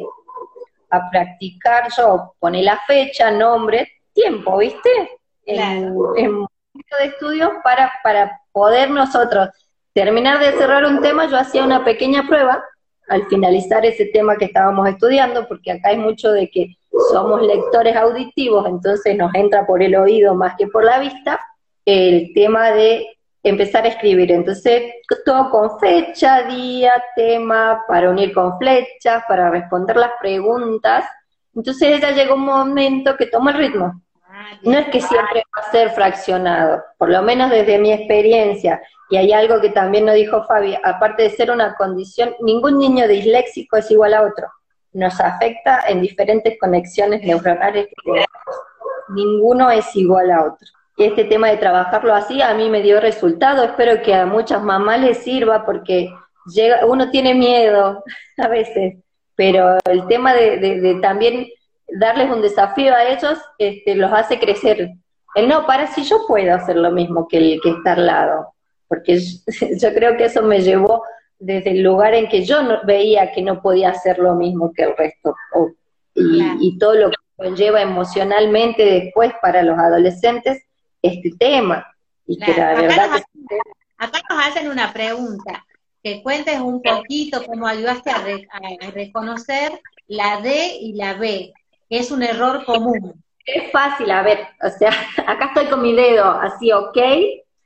a practicar yo, poné la fecha, nombre, tiempo, ¿viste? En, en de estudios para, para poder nosotros terminar de cerrar un tema, yo hacía una pequeña prueba al finalizar ese tema que estábamos estudiando, porque acá hay mucho de que somos lectores auditivos, entonces nos entra por el oído más que por la vista, el tema de empezar a escribir. Entonces, todo con fecha, día, tema, para unir con flechas, para responder las preguntas. Entonces ella llegó un momento que tomó el ritmo. Ah, no es que siempre va a ser fraccionado, por lo menos desde mi experiencia. Y hay algo que también nos dijo Fabi, aparte de ser una condición, ningún niño disléxico es igual a otro. Nos afecta en diferentes conexiones neuronales que tenemos. Ninguno es igual a otro. Y este tema de trabajarlo así a mí me dio resultado. Espero que a muchas mamás les sirva porque llega, uno tiene miedo <laughs> a veces, pero el tema de, también darles un desafío a ellos este, los hace crecer. El no, para si yo puedo hacer lo mismo que el que está al lado, porque <laughs> yo creo que eso me llevó desde el lugar en que yo no, veía que no podía hacer lo mismo que el resto, y, y todo lo que conlleva emocionalmente después para los adolescentes, este tema. Y que la verdad acá, nos, hacen una pregunta, que cuentes un poquito cómo ayudaste a, reconocer la D y la B, que es un error común. Es fácil, a ver, o sea, <laughs> acá estoy con mi dedo así, ok,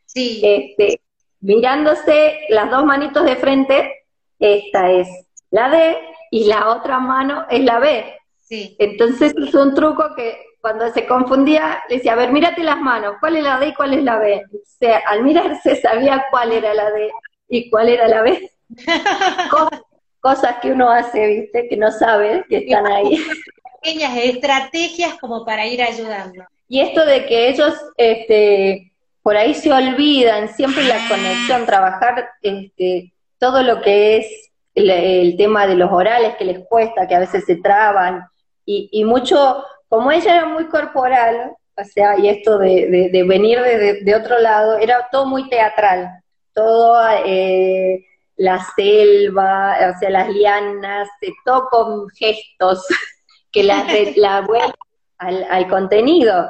sí. este, mirándose las dos manitos de frente, esta es la D y la otra mano es la B. Sí. Entonces es un truco que cuando se confundía, le decía, a ver, mírate las manos, ¿cuál es la D y cuál es la B? O sea, al mirarse sabía cuál era la D y cuál era la B. <laughs> cosas, que uno hace, ¿viste? Que no sabe que están ahí. <laughs> Pequeñas estrategias como para ir ayudando. Y esto de que ellos, este, por ahí se olvidan, siempre la conexión, trabajar este, todo lo que es el, tema de los orales que les cuesta, que a veces se traban, y, y mucho como ella era muy corporal, o sea, y esto de, venir de, otro lado, era todo muy teatral, todo eh, la selva, o sea, las lianas, todo con gestos <laughs> que la, la vuelven al, contenido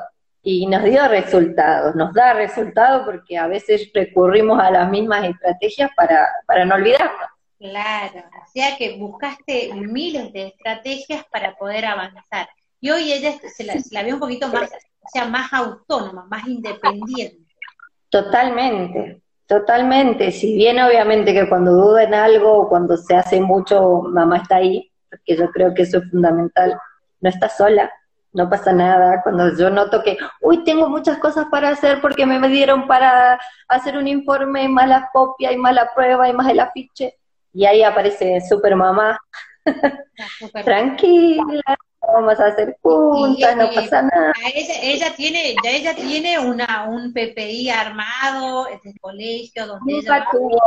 y nos dio resultados, nos da resultados porque a veces recurrimos a las mismas estrategias para, para no olvidarnos. Claro, o sea que buscaste miles de estrategias para poder avanzar. Y hoy ella se la, ve un poquito más, o sea, más autónoma, más independiente. Totalmente, totalmente. Si bien obviamente que cuando duda en algo, cuando se hace mucho, mamá está ahí, porque yo creo que eso es fundamental. No está sola, no pasa nada. Cuando yo noto que, uy, tengo muchas cosas para hacer porque me dieron para hacer un informe, más la copia y más la prueba y más el afiche, y ahí aparece super mamá. Tranquila, vamos a hacer juntas, no pasa nada. Ella, tiene, ya ella tiene una, un PPI armado, es el colegio donde Nunca tuvo,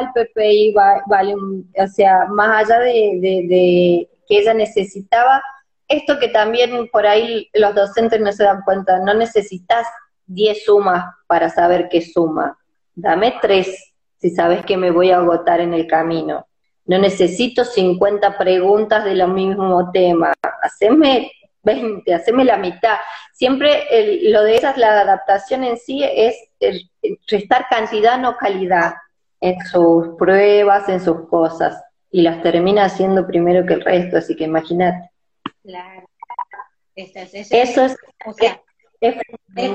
el PPI vale, o sea, más allá de, que ella necesitaba, esto que también por ahí los docentes no se dan cuenta, no necesitas 10 sumas para saber qué suma, dame 3 si sabes que me voy a agotar en el camino no necesito 50 preguntas de lo mismo tema, haceme 20, haceme la mitad. Siempre lo de esas, la adaptación en sí es restar cantidad, no calidad, en sus pruebas, en sus cosas, y las termina haciendo primero que el resto, así que imagínate. Claro. Eso, es, o sea,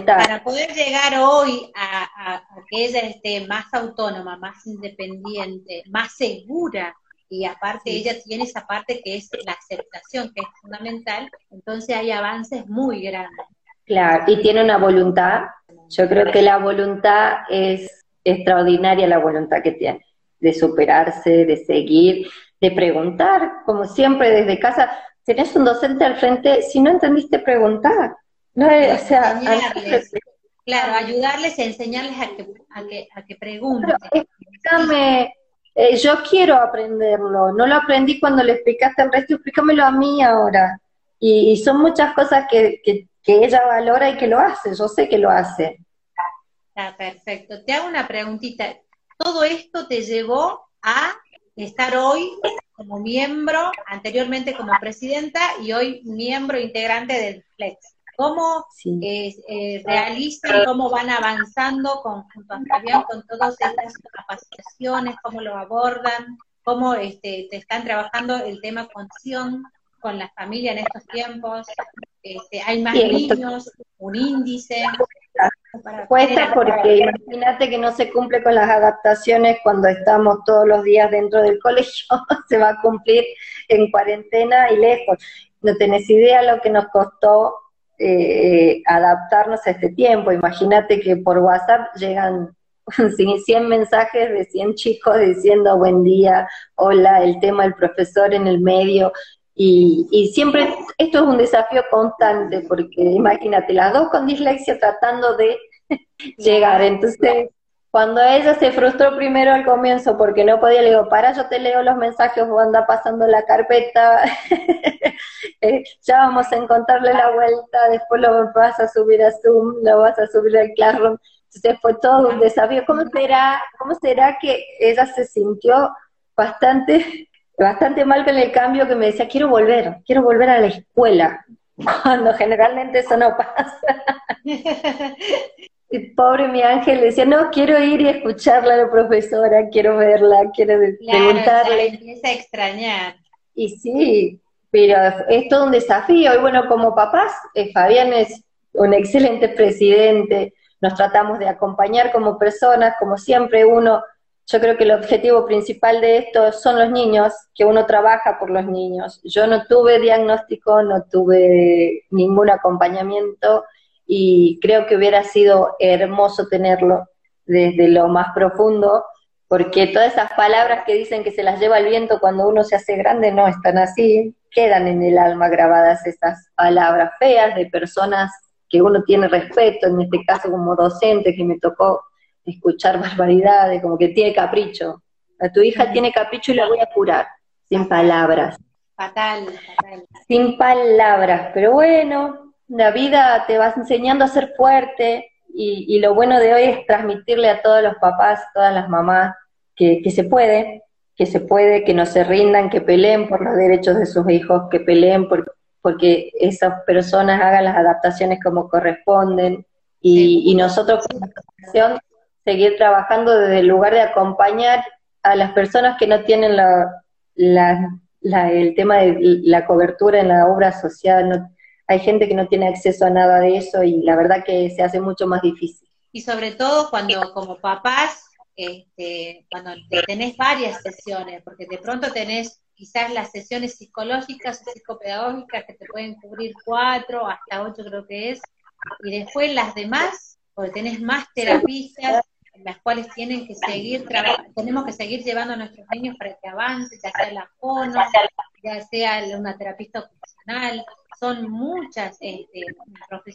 para poder llegar hoy a, que ella esté más autónoma, más independiente, más segura, y aparte ella tiene esa parte que es la aceptación, que es fundamental, entonces hay avances muy grandes. Claro, y tiene una voluntad, yo creo que la voluntad es extraordinaria, la voluntad que tiene, de superarse, de seguir, de preguntar, como siempre desde casa, tenés un docente al frente, si no entendiste, preguntar no, o sea, claro, ayudarles a enseñarles a que, a que, a que pregunten. explícame, eh, yo quiero aprenderlo, no lo aprendí cuando le explicaste el resto, explícamelo a mí ahora. Y, son muchas cosas que, que, ella valora y que lo hace, yo sé que lo hace. Está perfecto. Te hago una preguntita. ¿Todo esto te llevó a estar hoy como miembro, anteriormente como presidenta y hoy miembro integrante del Flex? cómo eh, realizan, cómo van avanzando con, junto a Fabián con todas estas capacitaciones, cómo lo abordan, cómo este, te están trabajando el tema conción con la familia en estos tiempos, este, hay más niños, un índice. Cuesta porque imagínate que no se cumple con las adaptaciones cuando estamos todos los días dentro del colegio, <laughs> se va a cumplir en cuarentena y lejos. No tenés idea lo que nos costó eh, adaptarnos a este tiempo. Imagínate que por WhatsApp llegan <laughs> 100 mensajes de 100 chicos diciendo buen día, hola, el tema del profesor en el medio. Y, y, siempre, esto es un desafío constante, porque imagínate, las dos con dislexia tratando de <laughs> llegar. Entonces, cuando ella se frustró primero al comienzo porque no podía, le digo, para, yo te leo los mensajes, o anda pasando la carpeta, <laughs> eh, ya vamos a encontrarle la vuelta, después lo vas a subir a Zoom, lo vas a subir al Classroom. Entonces fue todo un desafío. ¿Cómo será, cómo será que ella se sintió bastante, bastante mal con el cambio que me decía, quiero volver, quiero volver a la escuela? <laughs> Cuando generalmente eso no pasa. <laughs> Y pobre mi ángel decía, no, quiero ir y escucharla a la profesora, quiero verla, quiero preguntarle. empieza a extrañar. Y sí, pero es todo un desafío. Y bueno, como papás, eh, Fabián es un excelente presidente, nos tratamos de acompañar como personas, como siempre uno, yo creo que el objetivo principal de esto son los niños, que uno trabaja por los niños. Yo no tuve diagnóstico, no tuve ningún acompañamiento y creo que hubiera sido hermoso tenerlo desde lo más profundo, porque todas esas palabras que dicen que se las lleva el viento cuando uno se hace grande no están así, quedan en el alma grabadas esas palabras feas de personas que uno tiene respeto, en este caso como docente que me tocó escuchar barbaridades, como que tiene capricho. A tu hija tiene capricho y la voy a curar, sin palabras. Fatal, fatal. Sin palabras, pero bueno, la vida te va enseñando a ser fuerte y, lo bueno de hoy es transmitirle a todos los papás, todas las mamás, que, se puede, que se puede, que no se rindan, que peleen por los derechos de sus hijos, que peleen por, porque esas personas hagan las adaptaciones como corresponden y, nosotros como asociación seguir trabajando desde el lugar de acompañar a las personas que no tienen la, el tema de la cobertura en la obra social, no, hay gente que no tiene acceso a nada de eso y la verdad que se hace mucho más difícil. Y sobre todo cuando como papás, este, cuando tenés varias sesiones, porque de pronto tenés quizás las sesiones psicológicas o psicopedagógicas que te pueden cubrir cuatro, hasta ocho creo que es, y después las demás, porque tenés más terapistas en las cuales tienen que seguir tenemos que seguir llevando a nuestros niños para que avance, ya sea la fono, ya sea una terapista ocupacional, son muchas, este,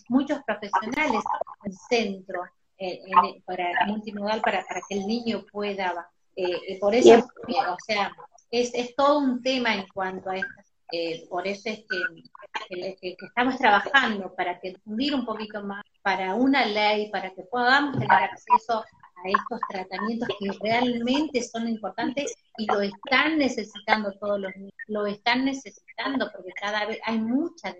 muchos profesionales en centro eh, para multimodal para, para que el niño pueda. Eh, por eso, eh, o sea, es, es todo un tema en cuanto a esto. por eso es que, que, estamos trabajando para difundir un poquito más, para una ley, para que podamos tener acceso a estos tratamientos que realmente son importantes y lo están necesitando todos los niños, lo están necesitando porque cada vez hay mucha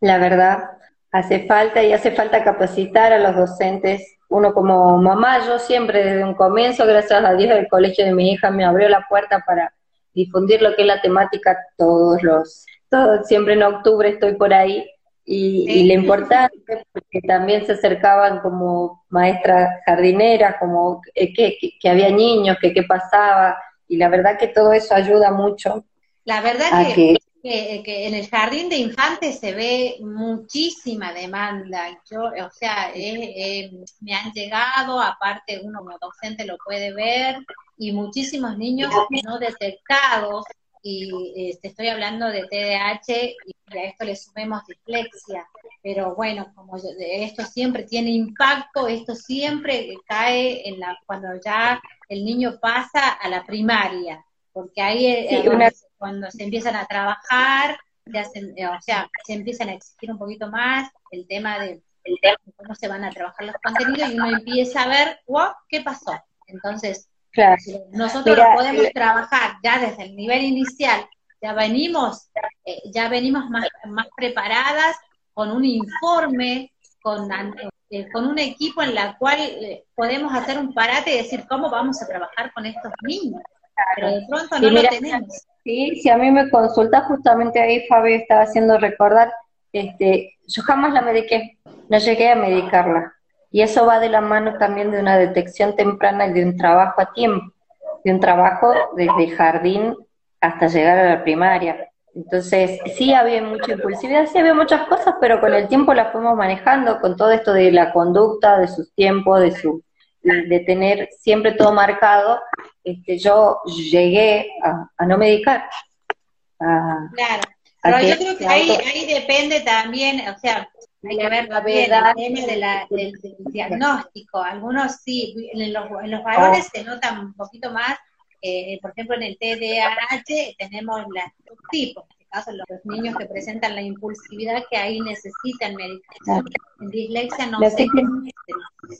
La verdad, hace falta y hace falta capacitar a los docentes. Uno como mamá, yo siempre desde un comienzo, gracias a Dios, el colegio de mi hija me abrió la puerta para difundir lo que es la temática todos los, todos, siempre en octubre estoy por ahí y, y, lo importante, porque también se acercaban como maestras jardineras, como eh, que, que, había niños, que qué pasaba, y la verdad que todo eso ayuda mucho. La verdad que, que, en el jardín de infantes se ve muchísima demanda. Yo, o sea, me han llegado, aparte uno como docente lo puede ver, y muchísimos niños no detectados y este, estoy hablando de TDAH y a esto le sumemos dislexia, pero bueno, como esto siempre tiene impacto, esto siempre cae en la cuando ya el niño pasa a la primaria, porque ahí eh, cuando se empiezan a trabajar, ya eh, o sea, se empiezan a exigir un poquito más el tema de, cómo se van a trabajar los contenidos y uno empieza a ver, wow, ¿qué pasó? Entonces, nosotros lo podemos trabajar ya desde el nivel inicial, ya venimos, eh, ya venimos más, más preparadas con un informe, con, eh, con un equipo en la cual eh, podemos hacer un parate y decir cómo vamos a trabajar con estos niños. Pero de pronto no lo tenemos. Sí, si a mí me consulta justamente ahí Fabio estaba haciendo recordar, este, yo jamás la mediqué, no llegué a medicarla Y eso va de la mano también de una detección temprana y de un trabajo a tiempo, de un trabajo desde jardín hasta llegar a la primaria. Entonces, sí había mucha impulsividad, sí había muchas cosas, pero con el tiempo las fuimos manejando, con todo esto de la conducta, de sus tiempos, de su de tener siempre todo marcado, este, yo llegué a, no medicar. claro, pero yo creo que ahí, ahí depende también, o sea, hay que ver también el tema de la, del, diagnóstico. Algunos sí, en los, en los valores se notan un poquito más. Eh, por ejemplo, en el TDAH tenemos los subtipos. En este caso, los niños que presentan la impulsividad que ahí necesitan medicación. En dislexia no sé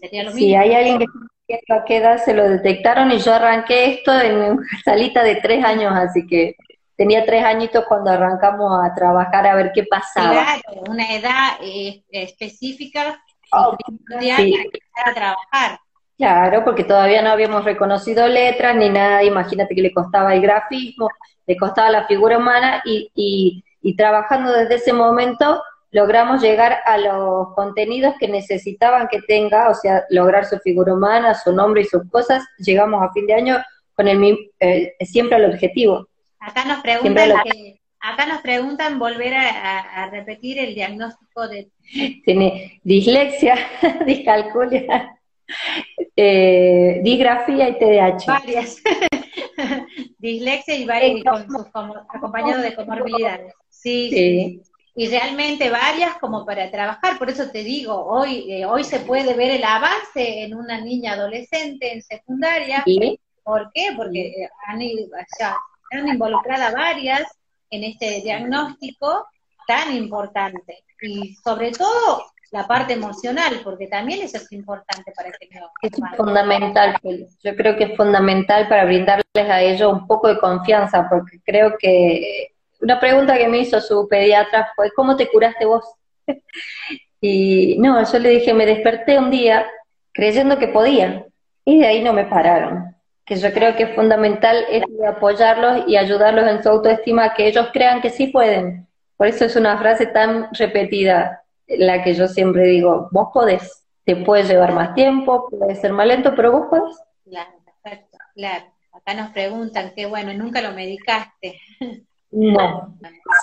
sería lo mismo. Si hay alguien que a qué edad se lo detectaron y yo arranqué esto en una salita de tres años, así que tenía tres añitos cuando arrancamos a trabajar a ver qué pasaba. Claro, una edad eh, específica oh, para trabajar. Claro, porque todavía no habíamos reconocido letras ni nada, imagínate que le costaba el grafismo, le costaba la figura humana y, y, y trabajando desde ese momento logramos llegar a los contenidos que necesitaban que tenga, o sea, lograr su figura humana, su nombre y sus cosas, llegamos a fin de año con el eh, siempre al objetivo. Acá nos preguntan acá nos preguntan volver a, repetir el diagnóstico de <laughs> tiene dislexia, <laughs> discalculia, <laughs> eh, disgrafía y TDAH. Varias. dislexia y varias con sus acompañados de comorbilidades. Sí, sí, Y realmente varias como para trabajar, por eso te digo, hoy eh, hoy se puede ver el avance en una niña adolescente en secundaria. ¿Por qué? Porque han ido, están involucradas varias en este diagnóstico tan importante. Y sobre todo la parte emocional, porque también eso es importante para este niño. Es fundamental, yo creo que es fundamental para brindarles a ellos un poco de confianza, porque creo que una pregunta que me hizo su pediatra fue, ¿cómo te curaste vos? <laughs> y no, yo le dije, me desperté un día creyendo que podía, y de ahí no me pararon que yo creo que es fundamental es apoyarlos y ayudarlos en su autoestima, que ellos crean que sí pueden. Por eso es una frase tan repetida, la que yo siempre digo, vos podés, te puede llevar más tiempo, puede ser más lento, pero vos podés. Claro, perfecto, claro. Acá nos preguntan, qué bueno, nunca lo medicaste. No.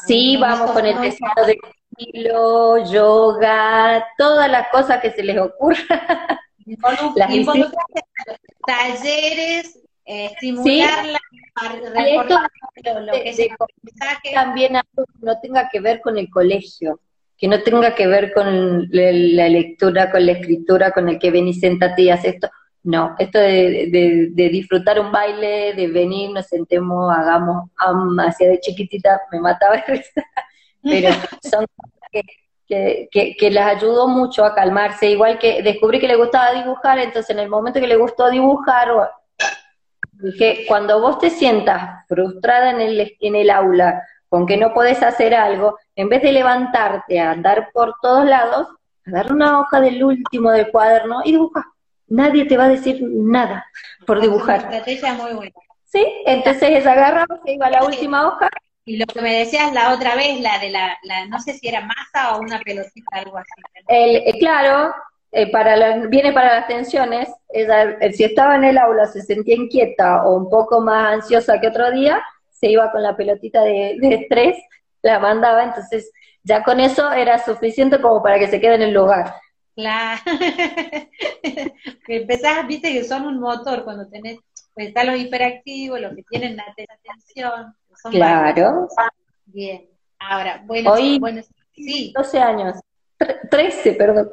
Sí, vamos con el deseo de estilo, yoga, todas las cosas que se les ocurra. <laughs> las talleres, eh, estimularla, lo, que también algo que no tenga que ver con el colegio, que no tenga que ver con la lectura, con la escritura, con el que ven y sentate y haces esto. No, esto de, de, disfrutar un baile, de venir, nos sentemos, hagamos, hacia de chiquitita, me mataba <laughs> pero son que que, que, las ayudó mucho a calmarse, igual que descubrí que le gustaba dibujar, entonces en el momento que le gustó dibujar, dije, cuando vos te sientas frustrada en el, en el aula, con que no podés hacer algo, en vez de levantarte a andar por todos lados, agarra una hoja del último del cuaderno y dibuja. Nadie te va a decir nada por dibujar. estrategia muy buena. Sí, entonces agarraba, se iba a la última hoja y lo que me decías la otra vez, la de la, no sé si era masa o una pelotita, algo así. El, eh, claro, eh, para viene para las tensiones. Ella, eh, si estaba en el aula, se sentía inquieta o un poco más ansiosa que otro día, se iba con la pelotita de, estrés, la mandaba, entonces ya con eso era suficiente como para que se quede en el lugar. Claro. <laughs> Empezás, viste que son un motor cuando tenés, pues están los hiperactivos, los que tienen la atención, claro. Bien. Ahora, bueno, Hoy, bueno, sí. 12 años. 13, perdón.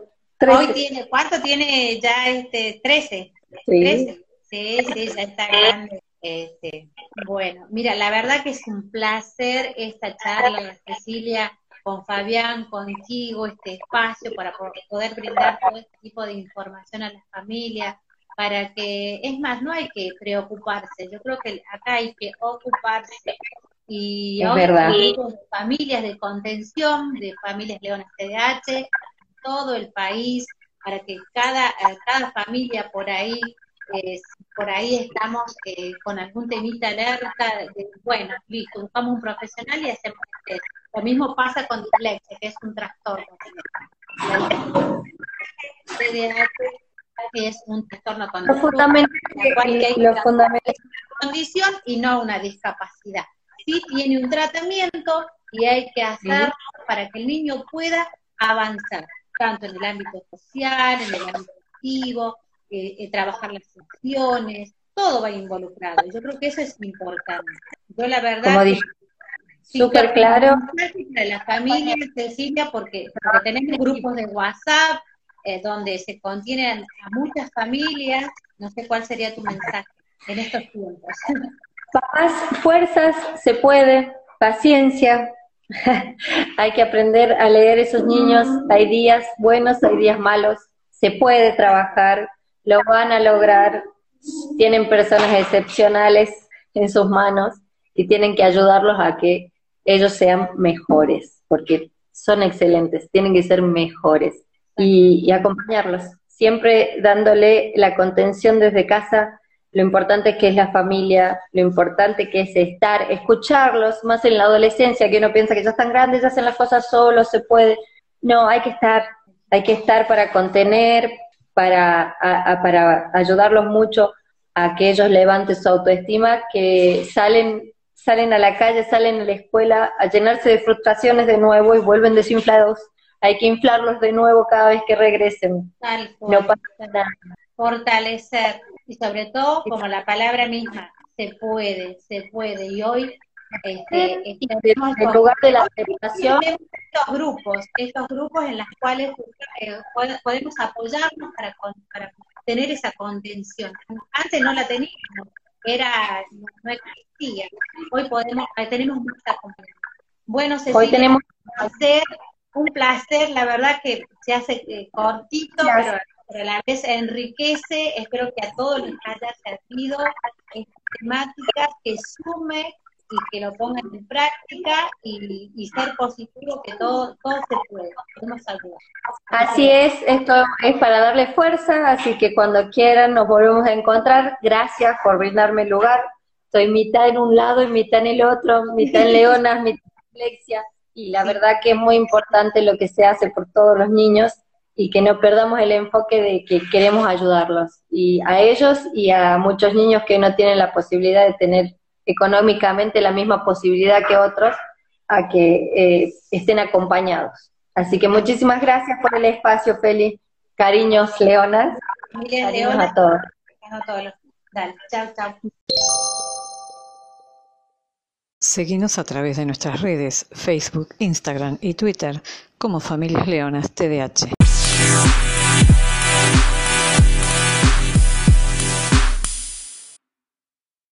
Hoy tiene, ¿cuánto tiene ya este? 13. Sí. 13. Sí, sí, ya está grande. Este, bueno, mira, la verdad que es un placer esta charla, Cecilia, con Fabián, contigo, este espacio para poder brindar todo este tipo de información a las familias, para que, es más, no hay que preocuparse, yo creo que acá hay que ocuparse. Y es verdad. familias de contención, de familias leonas TDH, todo el país, para que cada, cada familia por ahí, eh, por ahí estamos eh, con algún temita alerta, de, bueno, listo, buscamos un profesional y hacemos esto. Lo mismo pasa con dislexia, que es un trastorno. <laughs> TDAH es un trastorno conductual, lo fundamental, condición y no una discapacidad. Sí tiene un tratamiento y hay que hacerlo para que el niño pueda avanzar, tanto en el ámbito social, en el ámbito activo, eh, eh, trabajar las funciones, todo va involucrado. Yo creo que eso es importante. Yo la verdad... Como súper claro. Para la familia, Cecilia, porque, porque tenemos grupos de WhatsApp eh, donde se contienen a muchas familias. No sé cuál sería tu mensaje en estos tiempos. <laughs> Paz, fuerzas, se puede, paciencia. <laughs> hay que aprender a leer esos niños. Hay días buenos, hay días malos. Se puede trabajar, lo van a lograr. Tienen personas excepcionales en sus manos y tienen que ayudarlos a que ellos sean mejores, porque son excelentes, tienen que ser mejores y, y acompañarlos, siempre dándole la contención desde casa, lo importante que es la familia, lo importante que es estar, escucharlos, más en la adolescencia, que uno piensa que ya están grandes, ya hacen las cosas solos, se puede. No, hay que estar, hay que estar para contener, para, para ayudarlos mucho a que ellos levanten su autoestima, que salen, salen a la calle, salen a la escuela a llenarse de frustraciones de nuevo y vuelven desinflados. Hay que inflarlos de nuevo cada vez que regresen. no pasa nada. Fortalecer y sobre todo, como la palabra misma, se puede, se puede. Y hoy este, en lugar de la aceptación estos grupos, estos grupos en los cuales eh, podemos apoyarnos para, para tener esa contención. Antes no la teníamos, era no existía. Hoy podemos, tenemos mucha contención. Bueno, Cecilia, hoy tenemos un placer, un placer, la verdad que se hace eh, cortito, pero pero a la vez enriquece, espero que a todos les haya servido esta temática, que sume y que lo pongan en práctica y, ser positivo, que todo, todo se puede, podemos ayudar. Así es, esto es para darle fuerza, así que cuando quieran nos volvemos a encontrar. Gracias por brindarme el lugar. Estoy mitad en un lado y mitad en el otro, mitad en Leonas, <laughs> mitad en Alexia, y la verdad que es muy importante lo que se hace por todos los niños y que no perdamos el enfoque de que queremos ayudarlos y a ellos y a muchos niños que no tienen la posibilidad de tener económicamente la misma posibilidad que otros a que eh, estén acompañados. Así que muchísimas gracias por el espacio, Feli. Cariños, Leonas. Cariños a todos. A todos. Dale, chao, chao. Seguimos a través de nuestras redes, Facebook, Instagram y Twitter como Familias Leonas TDH.